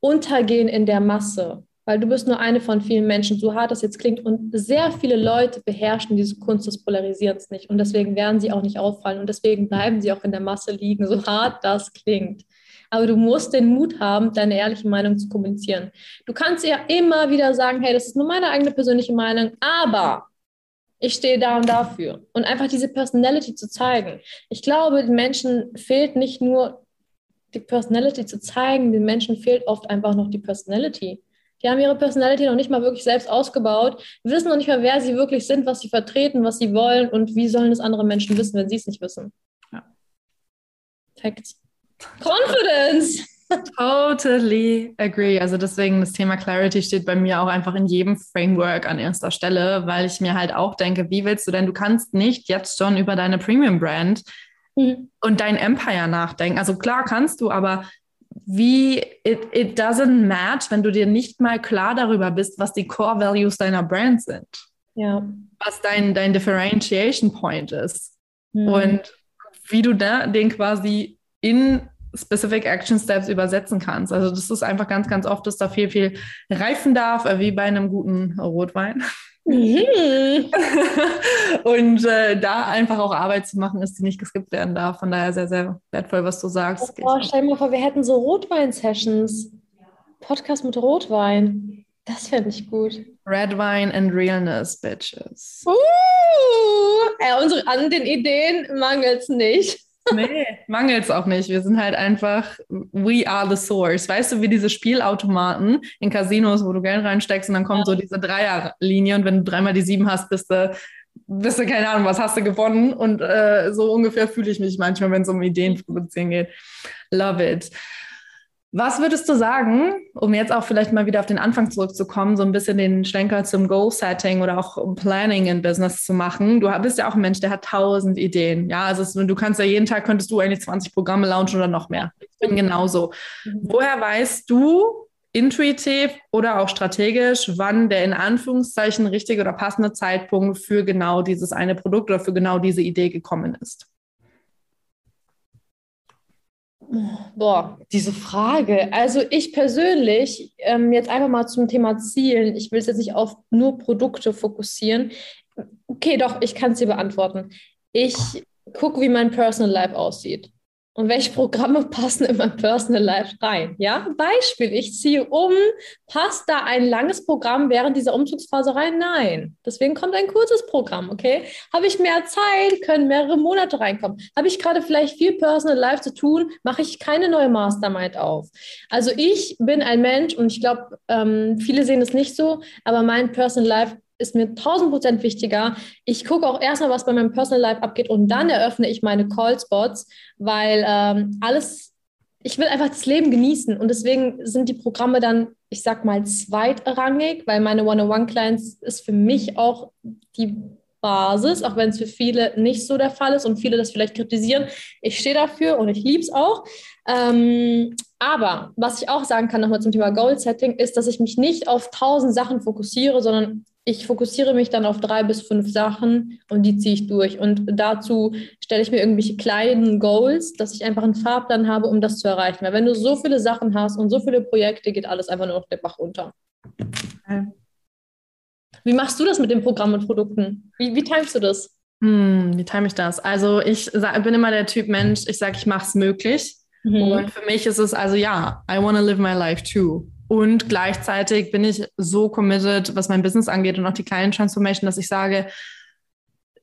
untergehen in der Masse, weil du bist nur eine von vielen Menschen, so hart das jetzt klingt. Und sehr viele Leute beherrschen diese Kunst des Polarisierens nicht und deswegen werden sie auch nicht auffallen und deswegen bleiben sie auch in der Masse liegen, so hart das klingt. Aber du musst den Mut haben, deine ehrliche Meinung zu kommunizieren. Du kannst ja immer wieder sagen, hey, das ist nur meine eigene persönliche Meinung, aber ich stehe da und dafür. Und einfach diese Personality zu zeigen. Ich glaube, den Menschen fehlt nicht nur die Personality zu zeigen, den Menschen fehlt oft einfach noch die Personality. Die haben ihre Personality noch nicht mal wirklich selbst ausgebaut, wissen noch nicht mal, wer sie wirklich sind, was sie vertreten, was sie wollen und wie sollen es andere Menschen wissen, wenn sie es nicht wissen. Ja. Facts. Confidence! Totally agree. Also deswegen das Thema Clarity steht bei mir auch einfach in jedem Framework an erster Stelle, weil ich mir halt auch denke, wie willst du denn, du kannst nicht jetzt schon über deine Premium Brand mhm. und dein Empire nachdenken. Also klar kannst du, aber wie it, it doesn't match, wenn du dir nicht mal klar darüber bist, was die Core Values deiner Brand sind. Ja. Was dein, dein Differentiation Point ist. Mhm. Und wie du da den quasi in Specific Action Steps übersetzen kannst. Also das ist einfach ganz, ganz oft, dass da viel, viel reifen darf, äh, wie bei einem guten Rotwein. Mhm. und äh, da einfach auch Arbeit zu machen ist, die nicht geskippt werden darf. Von daher sehr, sehr wertvoll, was du sagst. Oh, stell dir mal vor, wir hätten so Rotwein-Sessions. Podcast mit Rotwein. Das fände ich gut. Red Wine and Realness, Bitches. Uh, äh, unsere, an den Ideen mangelt es nicht. Nee, mangelt es auch nicht. Wir sind halt einfach, we are the source. Weißt du, wie diese Spielautomaten in Casinos, wo du Geld reinsteckst und dann kommt ja. so diese Dreierlinie und wenn du dreimal die sieben hast, bist du, bist du keine Ahnung, was hast du gewonnen. Und äh, so ungefähr fühle ich mich manchmal, wenn es um Ideen produzieren geht. Love it. Was würdest du sagen, um jetzt auch vielleicht mal wieder auf den Anfang zurückzukommen, so ein bisschen den Schlenker zum Goal-Setting oder auch Planning in Business zu machen? Du bist ja auch ein Mensch, der hat tausend Ideen. Ja, also es, du kannst ja jeden Tag, könntest du eigentlich 20 Programme launchen oder noch mehr. Ich bin genauso. Mhm. Woher weißt du intuitiv oder auch strategisch, wann der in Anführungszeichen richtige oder passende Zeitpunkt für genau dieses eine Produkt oder für genau diese Idee gekommen ist? Boah, diese Frage. Also ich persönlich, ähm, jetzt einfach mal zum Thema Zielen. Ich will es jetzt nicht auf nur Produkte fokussieren. Okay, doch, ich kann es dir beantworten. Ich gucke, wie mein Personal Life aussieht und welche Programme passen in mein Personal Life rein. Ja, Beispiel, ich ziehe um, passt da ein langes Programm während dieser Umzugsphase rein? Nein. Deswegen kommt ein kurzes Programm, okay? Habe ich mehr Zeit, können mehrere Monate reinkommen. Habe ich gerade vielleicht viel Personal Life zu tun, mache ich keine neue Mastermind auf. Also ich bin ein Mensch und ich glaube, ähm, viele sehen es nicht so, aber mein Personal Life ist mir 1000 Prozent wichtiger. Ich gucke auch erstmal, was bei meinem Personal Life abgeht und dann eröffne ich meine Call-Spots, weil ähm, alles, ich will einfach das Leben genießen und deswegen sind die Programme dann, ich sag mal, zweitrangig, weil meine One-on-One-Clients ist für mich auch die Basis, auch wenn es für viele nicht so der Fall ist und viele das vielleicht kritisieren. Ich stehe dafür und ich liebe es auch. Ähm, aber was ich auch sagen kann nochmal zum Thema Goal Setting, ist, dass ich mich nicht auf tausend Sachen fokussiere, sondern ich fokussiere mich dann auf drei bis fünf Sachen und die ziehe ich durch. Und dazu stelle ich mir irgendwelche kleinen Goals, dass ich einfach einen Fahrplan habe, um das zu erreichen. Weil wenn du so viele Sachen hast und so viele Projekte, geht alles einfach nur noch der Bach runter. Wie machst du das mit dem Programm und Produkten? Wie, wie timest du das? Hm, wie time ich das? Also ich sag, bin immer der Typ Mensch, ich sage, ich mache es möglich. Mhm. Und für mich ist es also ja, I want to live my life too. Und gleichzeitig bin ich so committed, was mein Business angeht und auch die kleinen Transformation, dass ich sage,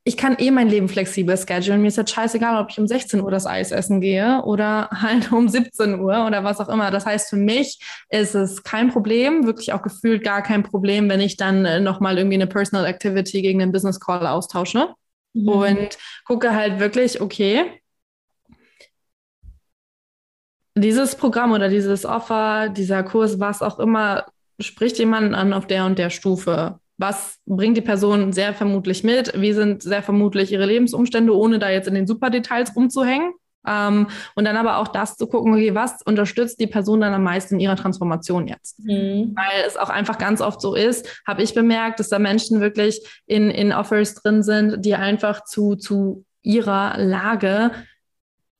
ich kann eh mein Leben flexibel schedulen. Mir ist jetzt scheißegal, ob ich um 16 Uhr das Eis essen gehe oder halt um 17 Uhr oder was auch immer. Das heißt, für mich ist es kein Problem, wirklich auch gefühlt gar kein Problem, wenn ich dann äh, nochmal irgendwie eine Personal Activity gegen einen Business Call austausche. Mhm. Und gucke halt wirklich, okay, dieses Programm oder dieses Offer, dieser Kurs, was auch immer, spricht jemanden an auf der und der Stufe. Was bringt die Person sehr vermutlich mit? Wie sind sehr vermutlich ihre Lebensumstände, ohne da jetzt in den Superdetails rumzuhängen? Ähm, und dann aber auch das zu gucken, okay, was unterstützt die Person dann am meisten in ihrer Transformation jetzt? Mhm. Weil es auch einfach ganz oft so ist, habe ich bemerkt, dass da Menschen wirklich in, in Offers drin sind, die einfach zu, zu ihrer Lage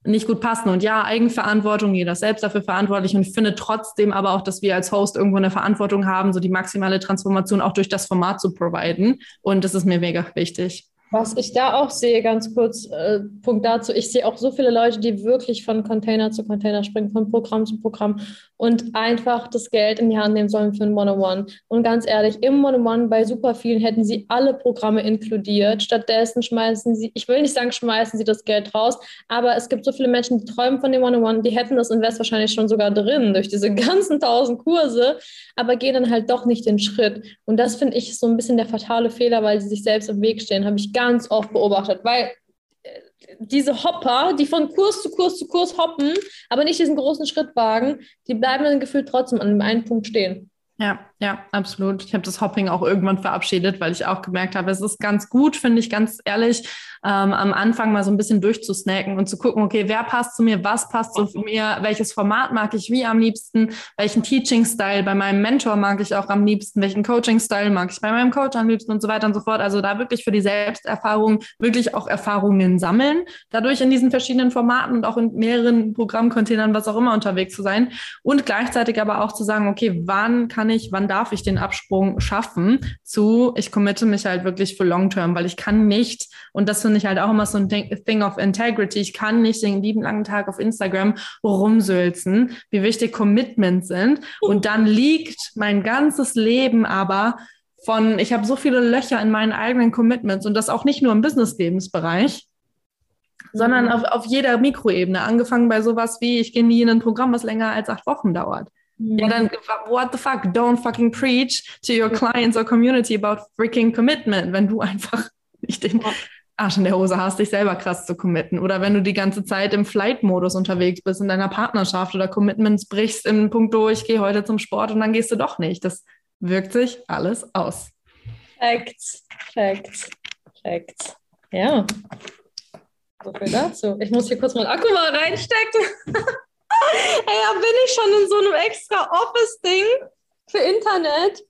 nicht gut passen. Und ja, Eigenverantwortung, jeder ist selbst dafür verantwortlich. Und ich finde trotzdem aber auch, dass wir als Host irgendwo eine Verantwortung haben, so die maximale Transformation auch durch das Format zu providen. Und das ist mir mega wichtig. Was ich da auch sehe, ganz kurz, äh, Punkt dazu, ich sehe auch so viele Leute, die wirklich von Container zu Container springen, von Programm zu Programm und einfach das Geld in die Hand nehmen sollen für ein One-on-One. Und ganz ehrlich, im One-on-One bei super vielen hätten sie alle Programme inkludiert. Stattdessen schmeißen sie, ich will nicht sagen, schmeißen sie das Geld raus, aber es gibt so viele Menschen, die träumen von dem One-on-One, die hätten das Invest wahrscheinlich schon sogar drin durch diese ganzen tausend Kurse, aber gehen dann halt doch nicht den Schritt. Und das finde ich so ein bisschen der fatale Fehler, weil sie sich selbst im Weg stehen, habe ich ganz oft beobachtet, weil äh, diese Hopper, die von Kurs zu Kurs zu Kurs hoppen, aber nicht diesen großen Schritt wagen, die bleiben dann gefühlt trotzdem an dem einen Punkt stehen. Ja, ja, absolut. Ich habe das Hopping auch irgendwann verabschiedet, weil ich auch gemerkt habe, es ist ganz gut, finde ich ganz ehrlich, ähm, am Anfang mal so ein bisschen durchzusnacken und zu gucken, okay, wer passt zu mir, was passt zu mir, welches Format mag ich wie am liebsten, welchen Teaching-Style bei meinem Mentor mag ich auch am liebsten, welchen Coaching-Style mag ich bei meinem Coach am liebsten und so weiter und so fort. Also da wirklich für die Selbsterfahrung wirklich auch Erfahrungen sammeln, dadurch in diesen verschiedenen Formaten und auch in mehreren Programmcontainern, was auch immer unterwegs zu sein und gleichzeitig aber auch zu sagen, okay, wann kann ich, wann darf ich den Absprung schaffen zu, ich committe mich halt wirklich für Long-Term, weil ich kann nicht, und das finde ich halt auch immer so ein Thing of Integrity. Ich kann nicht den lieben langen Tag auf Instagram rumsülzen, wie wichtig Commitments sind. Und dann liegt mein ganzes Leben aber von, ich habe so viele Löcher in meinen eigenen Commitments und das auch nicht nur im Business-Lebensbereich, sondern mhm. auf, auf jeder Mikroebene. Angefangen bei sowas wie, ich gehe nie in ein Programm, was länger als acht Wochen dauert. Ja, dann, what the fuck? Don't fucking preach to your clients or community about freaking commitment, wenn du einfach nicht den Arsch in der Hose hast, dich selber krass zu committen. Oder wenn du die ganze Zeit im Flight-Modus unterwegs bist in deiner Partnerschaft oder Commitments brichst im Punkt durch, ich gehe heute zum Sport und dann gehst du doch nicht. Das wirkt sich alles aus. Facts, Facts, Facts. Ja. So viel dazu. Ich muss hier kurz mal Akku mal reinstecken. Ja, bin ich schon in so einem extra Office-Ding für Internet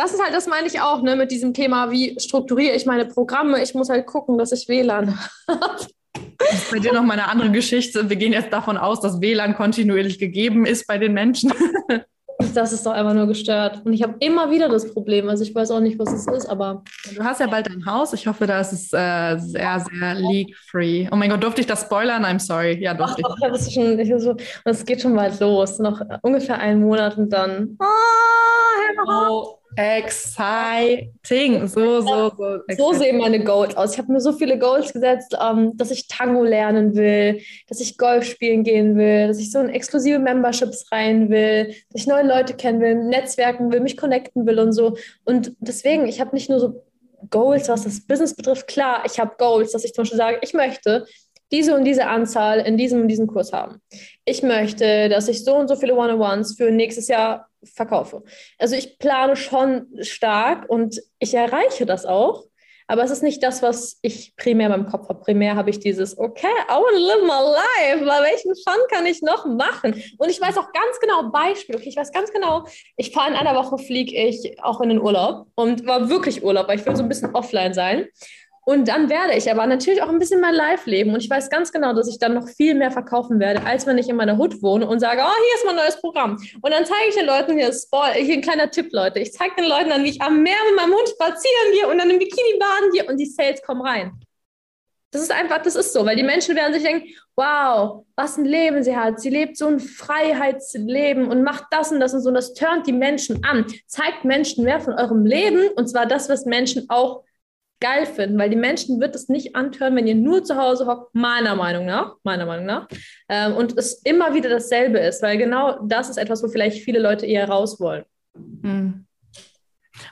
das ist halt, das meine ich auch, ne, mit diesem Thema, wie strukturiere ich meine Programme. Ich muss halt gucken, dass ich WLAN habe. Das ist bei dir noch mal eine andere Geschichte. Wir gehen jetzt davon aus, dass WLAN kontinuierlich gegeben ist bei den Menschen. Das ist doch einfach nur gestört. Und ich habe immer wieder das Problem. Also ich weiß auch nicht, was es ist, aber. Du hast ja bald ein Haus. Ich hoffe, da ist es äh, sehr, sehr leak-free. Oh mein Gott, durfte ich das spoilern? I'm sorry. Ja, durfte Ach, ich. Doch, ich schon, ich so, es geht schon bald los. Noch ungefähr einen Monat und dann. Oh, Exciting. So, so, so. Exciting. So sehen meine Goals aus. Ich habe mir so viele Goals gesetzt, ähm, dass ich Tango lernen will, dass ich Golf spielen gehen will, dass ich so in exklusive Memberships rein will, dass ich neue Leute kennen will, netzwerken will, mich connecten will und so. Und deswegen, ich habe nicht nur so Goals, was das Business betrifft. Klar, ich habe Goals, dass ich zum Beispiel sage, ich möchte diese und diese Anzahl in diesem und diesem Kurs haben. Ich möchte, dass ich so und so viele One-on-Ones für nächstes Jahr verkaufe. Also ich plane schon stark und ich erreiche das auch. Aber es ist nicht das, was ich primär beim Kopf habe. Primär habe ich dieses, okay, I want to live my life. Weil welchen Fun kann ich noch machen? Und ich weiß auch ganz genau, Beispiel, okay, ich weiß ganz genau, ich fahre in einer Woche, fliege ich auch in den Urlaub und war wirklich Urlaub, weil ich will so ein bisschen offline sein. Und dann werde ich aber natürlich auch ein bisschen mein Live leben. Und ich weiß ganz genau, dass ich dann noch viel mehr verkaufen werde, als wenn ich in meiner Hut wohne und sage, oh, hier ist mein neues Programm. Und dann zeige ich den Leuten hier, Spoil hier ein kleiner Tipp, Leute. Ich zeige den Leuten dann, wie ich am Meer mit meinem Hund spazieren gehe und dann im Bikini baden gehe und die Sales kommen rein. Das ist einfach, das ist so, weil die Menschen werden sich denken, wow, was ein Leben sie hat. Sie lebt so ein Freiheitsleben und macht das und das und so. Und das turnt die Menschen an. Zeigt Menschen mehr von eurem Leben und zwar das, was Menschen auch geil finden, weil die Menschen wird es nicht anhören, wenn ihr nur zu Hause hockt, meiner Meinung nach, meiner Meinung nach, ähm, und es immer wieder dasselbe ist, weil genau das ist etwas, wo vielleicht viele Leute eher raus wollen. Hm.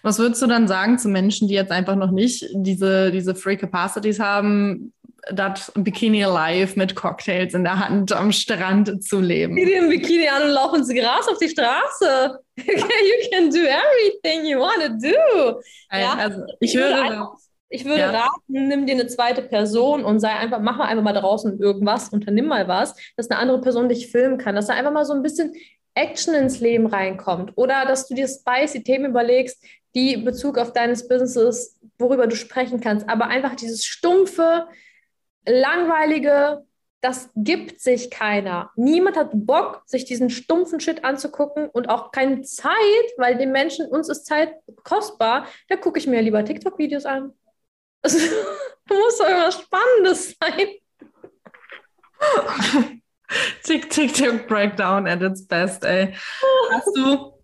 Was würdest du dann sagen zu Menschen, die jetzt einfach noch nicht diese, diese Free Capacities haben, das Bikini Alive mit Cocktails in der Hand am Strand zu leben? Die im Bikini an und laufen sie Gras auf die Straße. you can do everything you want to do. Ja, also ich höre Ich würde ja. raten, nimm dir eine zweite Person und sei einfach, mach mal einfach mal draußen irgendwas, unternimm mal was, dass eine andere Person dich filmen kann, dass da einfach mal so ein bisschen Action ins Leben reinkommt oder dass du dir spicy Themen überlegst, die Bezug auf deines Businesses, worüber du sprechen kannst, aber einfach dieses stumpfe, langweilige, das gibt sich keiner. Niemand hat Bock, sich diesen stumpfen Shit anzugucken und auch keine Zeit, weil den Menschen, uns ist Zeit kostbar. Da gucke ich mir lieber TikTok-Videos an. Es muss doch irgendwas Spannendes sein. Tick, tick, tick, Breakdown at its best, ey. Hast du,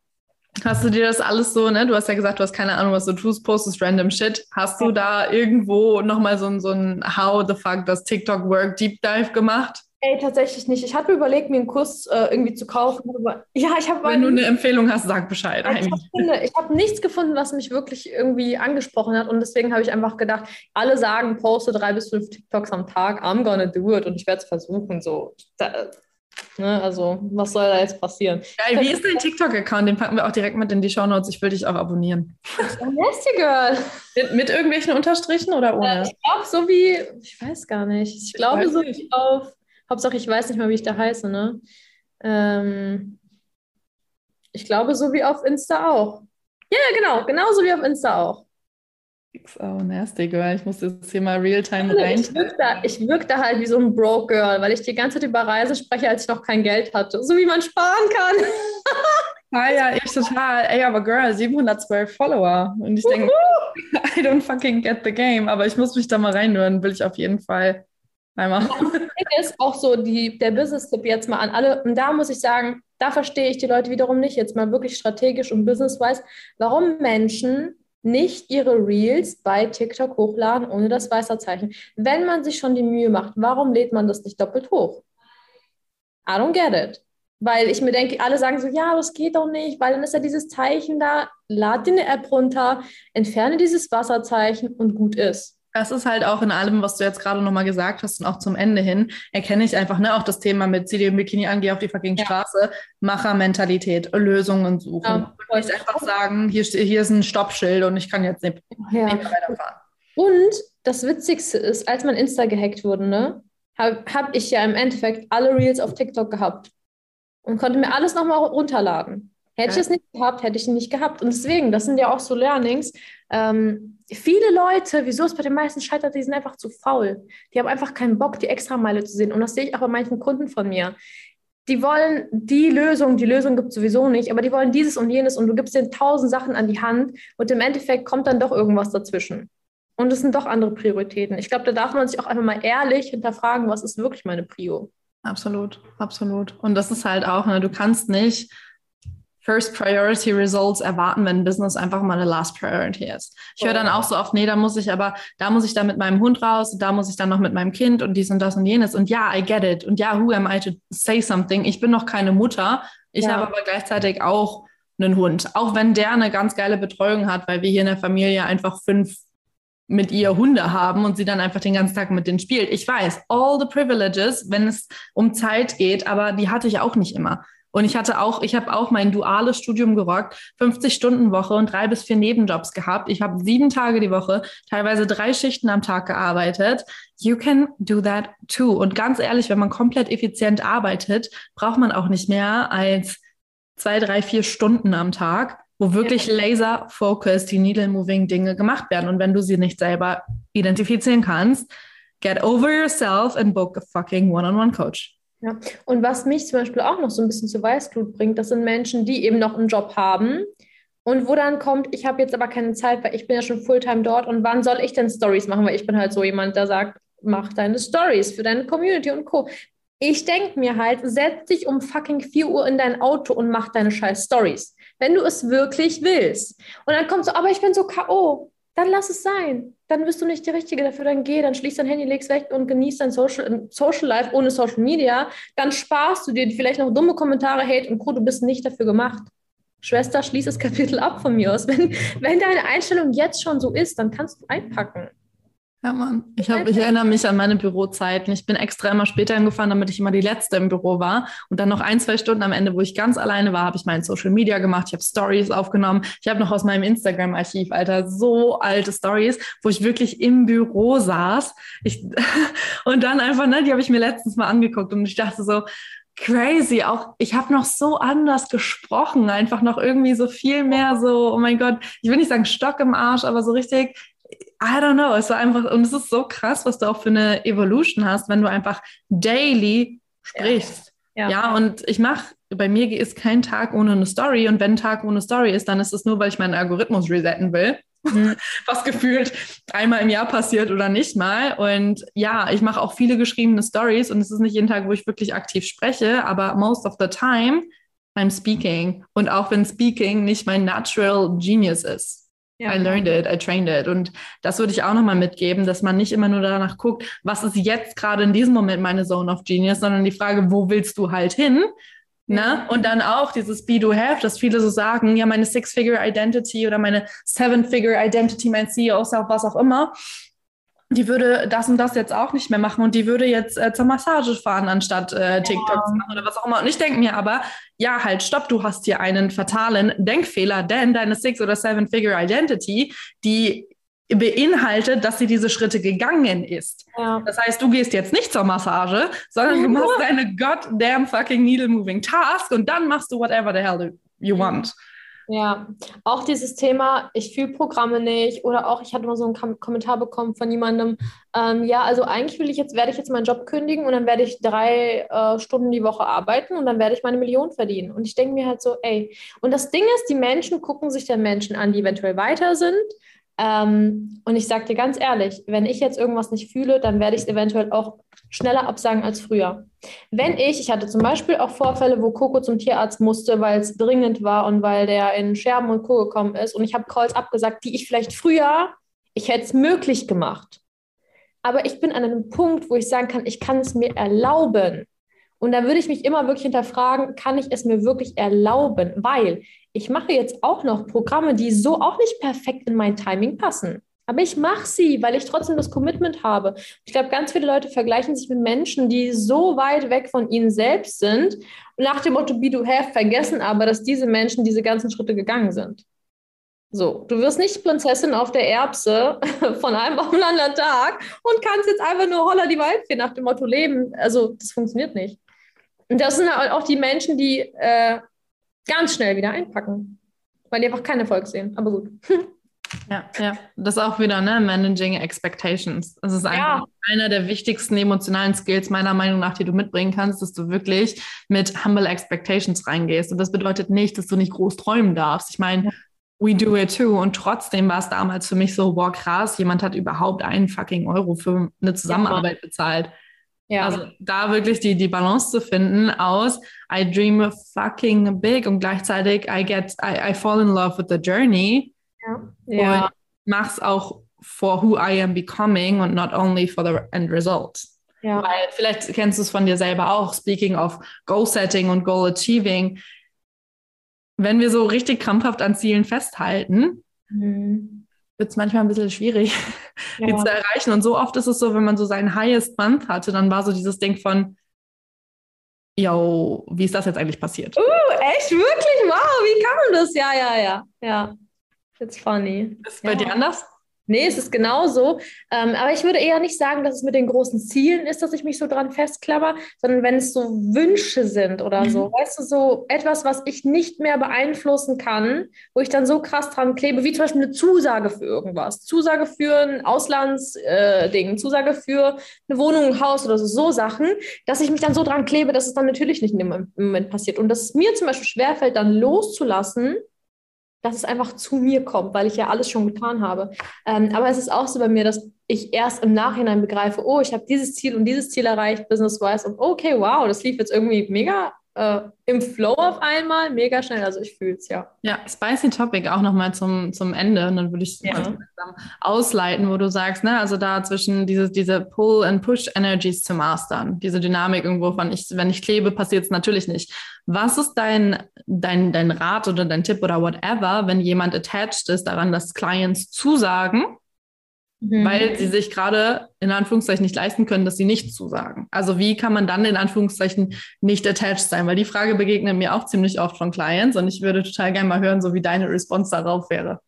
hast du dir das alles so, ne? Du hast ja gesagt, du hast keine Ahnung, was du tust, postest random Shit. Hast du da irgendwo nochmal so, so ein How the fuck does TikTok work Deep Dive gemacht? Ey, tatsächlich nicht. Ich hatte überlegt, mir einen Kurs äh, irgendwie zu kaufen. Aber, ja, ich habe. Wenn du eine Empfehlung hast, sag Bescheid. Ich habe hab nichts gefunden, was mich wirklich irgendwie angesprochen hat. Und deswegen habe ich einfach gedacht, alle sagen, poste drei bis fünf TikToks am Tag. I'm gonna do it. Und ich werde es versuchen. So. Da, ne, also, was soll da jetzt passieren? Geil, wie ist dein TikTok-Account? Den packen wir auch direkt mit in die Show Notes. Ich will dich auch abonnieren. Nasty Girl. Mit, mit, irgendwelchen Unterstrichen oder ohne? ich glaube, so wie, ich weiß gar nicht. Ich glaube, so wie auf Hauptsache, ich weiß nicht mal, wie ich da heiße, ne? Ähm, ich glaube, so wie auf Insta auch. Ja, genau, genauso wie auf Insta auch. Oh, nasty girl. Ich muss jetzt hier mal real-time rein. Ich wirke da, wirk da halt wie so ein Broke Girl, weil ich die ganze Zeit über Reise spreche, als ich noch kein Geld hatte. So wie man sparen kann. ah ja, ich total. Ey, aber Girl, 712 Follower. Und ich denke, I don't fucking get the game. Aber ich muss mich da mal reinhören, will ich auf jeden Fall einmal. Ist auch so die, der Business-Tipp jetzt mal an alle. Und da muss ich sagen, da verstehe ich die Leute wiederum nicht, jetzt mal wirklich strategisch und business-wise, warum Menschen nicht ihre Reels bei TikTok hochladen ohne das Weißerzeichen. Wenn man sich schon die Mühe macht, warum lädt man das nicht doppelt hoch? I don't get it. Weil ich mir denke, alle sagen so, ja, das geht doch nicht, weil dann ist ja dieses Zeichen da, lad dir eine App runter, entferne dieses Wasserzeichen und gut ist. Das ist halt auch in allem, was du jetzt gerade nochmal gesagt hast und auch zum Ende hin, erkenne ich einfach, ne, auch das Thema mit zieh dir im Bikini an, geh auf die fucking ja. Straße, Machermentalität, Lösungen suchen. Ja, nicht einfach sagen, hier, hier ist ein Stoppschild und ich kann jetzt nicht, ja. nicht weiterfahren. Und das Witzigste ist, als mein Insta gehackt wurde, ne, habe hab ich ja im Endeffekt alle Reels auf TikTok gehabt und konnte mir alles nochmal runterladen. Hätte ich es nicht gehabt, hätte ich ihn nicht gehabt. Und deswegen, das sind ja auch so Learnings. Ähm, viele Leute, wieso es bei den meisten scheitert, die sind einfach zu faul. Die haben einfach keinen Bock, die Extrameile zu sehen. Und das sehe ich auch bei manchen Kunden von mir. Die wollen die Lösung, die Lösung gibt es sowieso nicht, aber die wollen dieses und jenes und du gibst denen tausend Sachen an die Hand und im Endeffekt kommt dann doch irgendwas dazwischen. Und es sind doch andere Prioritäten. Ich glaube, da darf man sich auch einfach mal ehrlich hinterfragen, was ist wirklich meine Prio. Absolut, absolut. Und das ist halt auch, ne, du kannst nicht First Priority Results erwarten, wenn ein Business einfach mal eine Last Priority ist. Ich höre dann auch so oft, nee, da muss ich aber, da muss ich dann mit meinem Hund raus, da muss ich dann noch mit meinem Kind und dies und das und jenes. Und ja, I get it. Und ja, who am I to say something? Ich bin noch keine Mutter. Ich ja. habe aber gleichzeitig auch einen Hund. Auch wenn der eine ganz geile Betreuung hat, weil wir hier in der Familie einfach fünf mit ihr Hunde haben und sie dann einfach den ganzen Tag mit denen spielt. Ich weiß, all the privileges, wenn es um Zeit geht, aber die hatte ich auch nicht immer. Und ich hatte auch, ich habe auch mein duales Studium gerockt, 50 Stunden Woche und drei bis vier Nebenjobs gehabt. Ich habe sieben Tage die Woche, teilweise drei Schichten am Tag gearbeitet. You can do that too. Und ganz ehrlich, wenn man komplett effizient arbeitet, braucht man auch nicht mehr als zwei, drei, vier Stunden am Tag, wo wirklich ja. laser-focused die needle-moving Dinge gemacht werden. Und wenn du sie nicht selber identifizieren kannst, get over yourself and book a fucking one-on-one -on -one coach. Ja, und was mich zum Beispiel auch noch so ein bisschen zu Weißglut bringt, das sind Menschen, die eben noch einen Job haben und wo dann kommt, ich habe jetzt aber keine Zeit, weil ich bin ja schon Fulltime dort und wann soll ich denn Stories machen? Weil ich bin halt so jemand, der sagt, mach deine Stories für deine Community und Co. Ich denke mir halt, setz dich um fucking 4 Uhr in dein Auto und mach deine scheiß Stories, wenn du es wirklich willst. Und dann kommt so, aber ich bin so K.O dann lass es sein. Dann bist du nicht die Richtige dafür. Dann geh, dann schließ dein Handy, leg's weg und genieß dein Social, Social Life ohne Social Media. Dann sparst du dir vielleicht noch dumme Kommentare, Hate und Co. Du bist nicht dafür gemacht. Schwester, schließ das Kapitel ab von mir aus. Wenn, wenn deine Einstellung jetzt schon so ist, dann kannst du einpacken. Ja, Mann. Ich, hab, ich erinnere mich an meine Bürozeiten. Ich bin extra immer später hingefahren, damit ich immer die Letzte im Büro war. Und dann noch ein, zwei Stunden am Ende, wo ich ganz alleine war, habe ich mein Social Media gemacht. Ich habe Stories aufgenommen. Ich habe noch aus meinem Instagram-Archiv, Alter, so alte Stories, wo ich wirklich im Büro saß. Ich, und dann einfach, ne, die habe ich mir letztens mal angeguckt und ich dachte so, crazy. Auch ich habe noch so anders gesprochen, einfach noch irgendwie so viel mehr so, oh mein Gott, ich will nicht sagen Stock im Arsch, aber so richtig I don't know, es war einfach, und es ist so krass, was du auch für eine Evolution hast, wenn du einfach daily sprichst. Ja, ja. ja und ich mache, bei mir ist kein Tag ohne eine Story und wenn ein Tag ohne Story ist, dann ist es nur, weil ich meinen Algorithmus resetten will. Mhm. was gefühlt einmal im Jahr passiert oder nicht mal. Und ja, ich mache auch viele geschriebene Stories und es ist nicht jeden Tag, wo ich wirklich aktiv spreche, aber most of the time I'm speaking. Und auch wenn Speaking nicht mein natural genius ist. Ja. I learned it, I trained it. Und das würde ich auch nochmal mitgeben, dass man nicht immer nur danach guckt, was ist jetzt gerade in diesem Moment meine Zone of Genius, sondern die Frage, wo willst du halt hin? Ne? Und dann auch dieses Be Do Have, dass viele so sagen, ja, meine Six-Figure Identity oder meine Seven-Figure Identity, mein CEO, was auch immer die würde das und das jetzt auch nicht mehr machen und die würde jetzt äh, zur Massage fahren, anstatt äh, TikTok ja. zu machen oder was auch immer. Und ich denke mir aber, ja, halt, stopp, du hast hier einen fatalen Denkfehler, denn deine Six- oder Seven-Figure Identity, die beinhaltet, dass sie diese Schritte gegangen ist. Ja. Das heißt, du gehst jetzt nicht zur Massage, sondern du machst deine goddamn fucking needle moving task und dann machst du whatever the hell you want. Ja, auch dieses Thema, ich fühle Programme nicht oder auch, ich hatte mal so einen Kom Kommentar bekommen von jemandem, ähm, ja, also eigentlich will ich jetzt, werde ich jetzt meinen Job kündigen und dann werde ich drei äh, Stunden die Woche arbeiten und dann werde ich meine Million verdienen. Und ich denke mir halt so, ey, und das Ding ist, die Menschen gucken sich dann Menschen an, die eventuell weiter sind. Ähm, und ich sage dir ganz ehrlich, wenn ich jetzt irgendwas nicht fühle, dann werde ich es eventuell auch schneller absagen als früher. Wenn ich, ich hatte zum Beispiel auch Vorfälle, wo Coco zum Tierarzt musste, weil es dringend war und weil der in Scherben und Co. gekommen ist und ich habe Calls abgesagt, die ich vielleicht früher, ich hätte es möglich gemacht. Aber ich bin an einem Punkt, wo ich sagen kann, ich kann es mir erlauben. Und da würde ich mich immer wirklich hinterfragen, kann ich es mir wirklich erlauben? Weil ich mache jetzt auch noch Programme, die so auch nicht perfekt in mein Timing passen. Aber ich mache sie, weil ich trotzdem das Commitment habe. Ich glaube, ganz viele Leute vergleichen sich mit Menschen, die so weit weg von ihnen selbst sind nach dem Motto Be Do Have vergessen aber, dass diese Menschen diese ganzen Schritte gegangen sind. So, du wirst nicht Prinzessin auf der Erbse von einem auf den anderen Tag und kannst jetzt einfach nur holla die Waldfee nach dem Motto leben. Also, das funktioniert nicht. Und das sind halt auch die Menschen, die äh, ganz schnell wieder einpacken, weil die einfach keinen Erfolg sehen. Aber gut. Ja, ja, das ist auch wieder, ne, Managing Expectations. Das ist ja. einer der wichtigsten emotionalen Skills meiner Meinung nach, die du mitbringen kannst, dass du wirklich mit Humble Expectations reingehst. Und das bedeutet nicht, dass du nicht groß träumen darfst. Ich meine, ja. we do it too. Und trotzdem war es damals für mich so, boah, krass, jemand hat überhaupt einen fucking Euro für eine Zusammenarbeit bezahlt. Ja. Also da wirklich die, die Balance zu finden aus I dream fucking big und gleichzeitig I get, I, I fall in love with the journey ja. ja. Und mach's auch for who I am becoming und not only for the end result. Ja. Weil vielleicht kennst du es von dir selber auch, speaking of Goal Setting und Goal Achieving. Wenn wir so richtig krampfhaft an Zielen festhalten, mhm. Wird es manchmal ein bisschen schwierig, ja. die zu erreichen. Und so oft ist es so, wenn man so seinen Highest Month hatte, dann war so dieses Ding von, yo, wie ist das jetzt eigentlich passiert? Uh, echt? Wirklich? Wow, wie kann man das? Ja, ja, ja, ja. It's funny. Ist es bei ja. dir anders? Nee, es ist genauso. Ähm, aber ich würde eher nicht sagen, dass es mit den großen Zielen ist, dass ich mich so dran festklammer, sondern wenn es so Wünsche sind oder mhm. so. Weißt du, so etwas, was ich nicht mehr beeinflussen kann, wo ich dann so krass dran klebe, wie zum Beispiel eine Zusage für irgendwas. Zusage für ein Auslandsding, äh, Zusage für eine Wohnung, ein Haus oder so, so Sachen, dass ich mich dann so dran klebe, dass es dann natürlich nicht in dem Moment passiert. Und dass es mir zum Beispiel schwerfällt, dann loszulassen, dass es einfach zu mir kommt, weil ich ja alles schon getan habe. Ähm, aber es ist auch so bei mir, dass ich erst im Nachhinein begreife, oh, ich habe dieses Ziel und dieses Ziel erreicht, business-wise, und okay, wow, das lief jetzt irgendwie mega äh, im Flow auf einmal, mega schnell. Also ich fühle es, ja. Ja, spicy Topic auch nochmal zum, zum Ende. Und dann würde ich ja. ausleiten, wo du sagst, ne, also da zwischen diese, diese Pull- and Push-Energies zu mastern, diese Dynamik irgendwo von, ich, wenn ich klebe, passiert es natürlich nicht. Was ist dein, dein, dein Rat oder dein Tipp oder whatever, wenn jemand attached ist daran, dass Clients zusagen, mhm. weil sie sich gerade in Anführungszeichen nicht leisten können, dass sie nicht zusagen. Also wie kann man dann in Anführungszeichen nicht attached sein? Weil die Frage begegnet mir auch ziemlich oft von Clients und ich würde total gerne mal hören, so wie deine Response darauf wäre.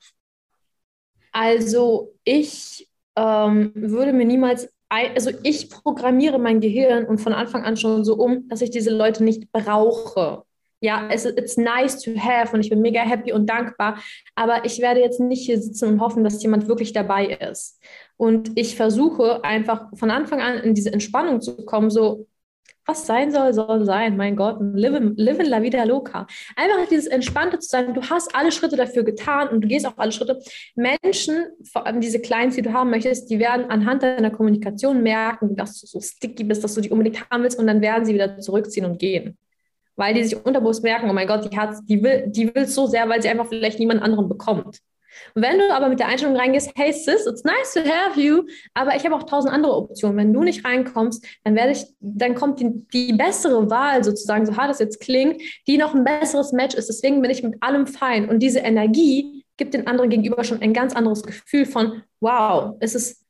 Also ich ähm, würde mir niemals, also ich programmiere mein Gehirn und von Anfang an schon so um, dass ich diese Leute nicht brauche. Ja, es ist nice to have und ich bin mega happy und dankbar, aber ich werde jetzt nicht hier sitzen und hoffen, dass jemand wirklich dabei ist. Und ich versuche einfach von Anfang an in diese Entspannung zu kommen, so, was sein soll, soll sein. Mein Gott, live, live in la vida loca. Einfach dieses Entspannte zu sein. Du hast alle Schritte dafür getan und du gehst auch alle Schritte. Menschen, vor allem diese Clients, die du haben möchtest, die werden anhand deiner Kommunikation merken, dass du so sticky bist, dass du die unbedingt haben willst und dann werden sie wieder zurückziehen und gehen weil die sich unterbewusst merken, oh mein Gott, die, hat, die will die will so sehr, weil sie einfach vielleicht niemand anderen bekommt. Und wenn du aber mit der Einstellung reingehst, hey Sis, it's nice to have you, aber ich habe auch tausend andere Optionen. Wenn du nicht reinkommst, dann werde ich, dann kommt die, die bessere Wahl sozusagen, so hart es jetzt klingt, die noch ein besseres Match ist. Deswegen bin ich mit allem fein. Und diese Energie gibt den anderen gegenüber schon ein ganz anderes Gefühl von, wow, es ist,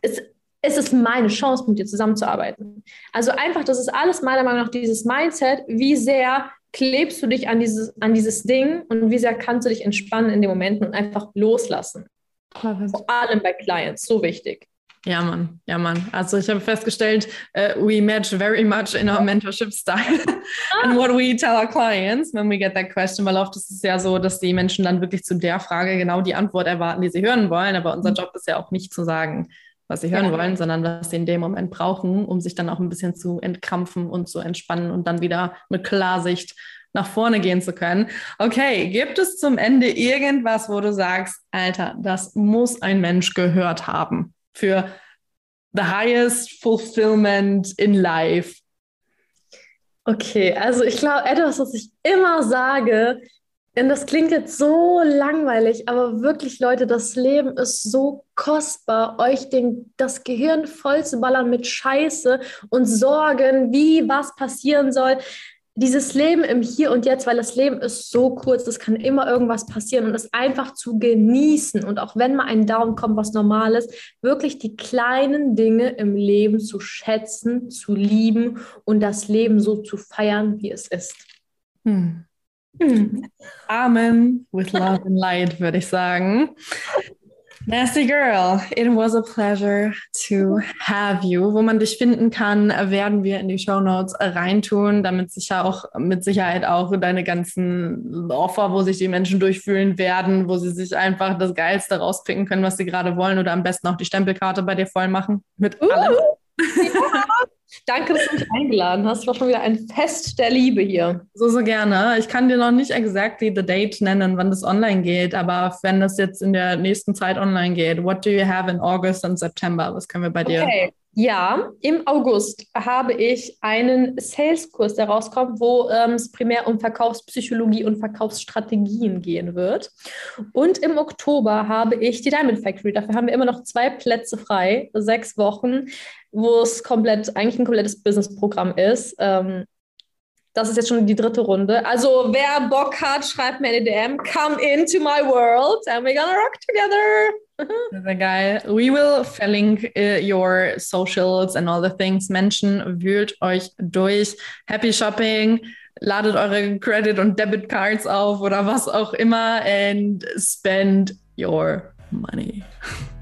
es, es ist meine Chance, mit dir zusammenzuarbeiten. Also einfach, das ist alles meiner Meinung nach dieses Mindset, wie sehr klebst du dich an dieses, an dieses Ding und wie sehr kannst du dich entspannen in den Momenten und einfach loslassen. Vor allem bei Clients, so wichtig. Ja, Mann, ja, Mann. Also ich habe festgestellt, uh, we match very much in our mentorship style and what we tell our clients when we get that question, weil oft ist es ja so, dass die Menschen dann wirklich zu der Frage genau die Antwort erwarten, die sie hören wollen. Aber unser mhm. Job ist ja auch nicht zu sagen, was sie hören ja. wollen, sondern was sie in dem Moment brauchen, um sich dann auch ein bisschen zu entkrampfen und zu entspannen und dann wieder mit Klarsicht nach vorne gehen zu können. Okay, gibt es zum Ende irgendwas, wo du sagst, Alter, das muss ein Mensch gehört haben für the highest fulfillment in life? Okay, also ich glaube, etwas, was ich immer sage, und das klingt jetzt so langweilig, aber wirklich, Leute, das Leben ist so kostbar, euch den, das Gehirn voll zu ballern mit Scheiße und Sorgen, wie was passieren soll. Dieses Leben im Hier und Jetzt, weil das Leben ist so kurz, es kann immer irgendwas passieren und es einfach zu genießen und auch wenn mal ein Daumen kommt, was normal ist, wirklich die kleinen Dinge im Leben zu schätzen, zu lieben und das Leben so zu feiern, wie es ist. Hm. Hm. Amen with love and light, würde ich sagen. Nasty Girl, it was a pleasure to have you. Wo man dich finden kann, werden wir in die Show Notes reintun, damit sicher auch mit Sicherheit auch deine ganzen Offer, wo sich die Menschen durchfühlen werden, wo sie sich einfach das Geilste rauspicken können, was sie gerade wollen oder am besten auch die Stempelkarte bei dir voll machen mit uh, allem. Ja. Danke, dass du mich eingeladen hast. War schon wieder ein Fest der Liebe hier. So, so gerne. Ich kann dir noch nicht exactly the date nennen, wann das online geht, aber wenn das jetzt in der nächsten Zeit online geht, what do you have in August und September? Was können wir bei dir? Okay. Ja, im August habe ich einen Sales-Kurs, der rauskommt, wo ähm, es primär um Verkaufspsychologie und Verkaufsstrategien gehen wird. Und im Oktober habe ich die Diamond Factory. Dafür haben wir immer noch zwei Plätze frei, sechs Wochen, wo es komplett, eigentlich ein komplettes Business-Programm ist. Ähm, das ist jetzt schon die dritte Runde. Also wer Bock hat, schreibt mir eine DM. Come into my world and we're gonna rock together. Sehr geil. We will verlink uh, your socials and all the things. Menschen, wühlt euch durch. Happy Shopping. Ladet eure Credit- und Debit Cards auf oder was auch immer and spend your money.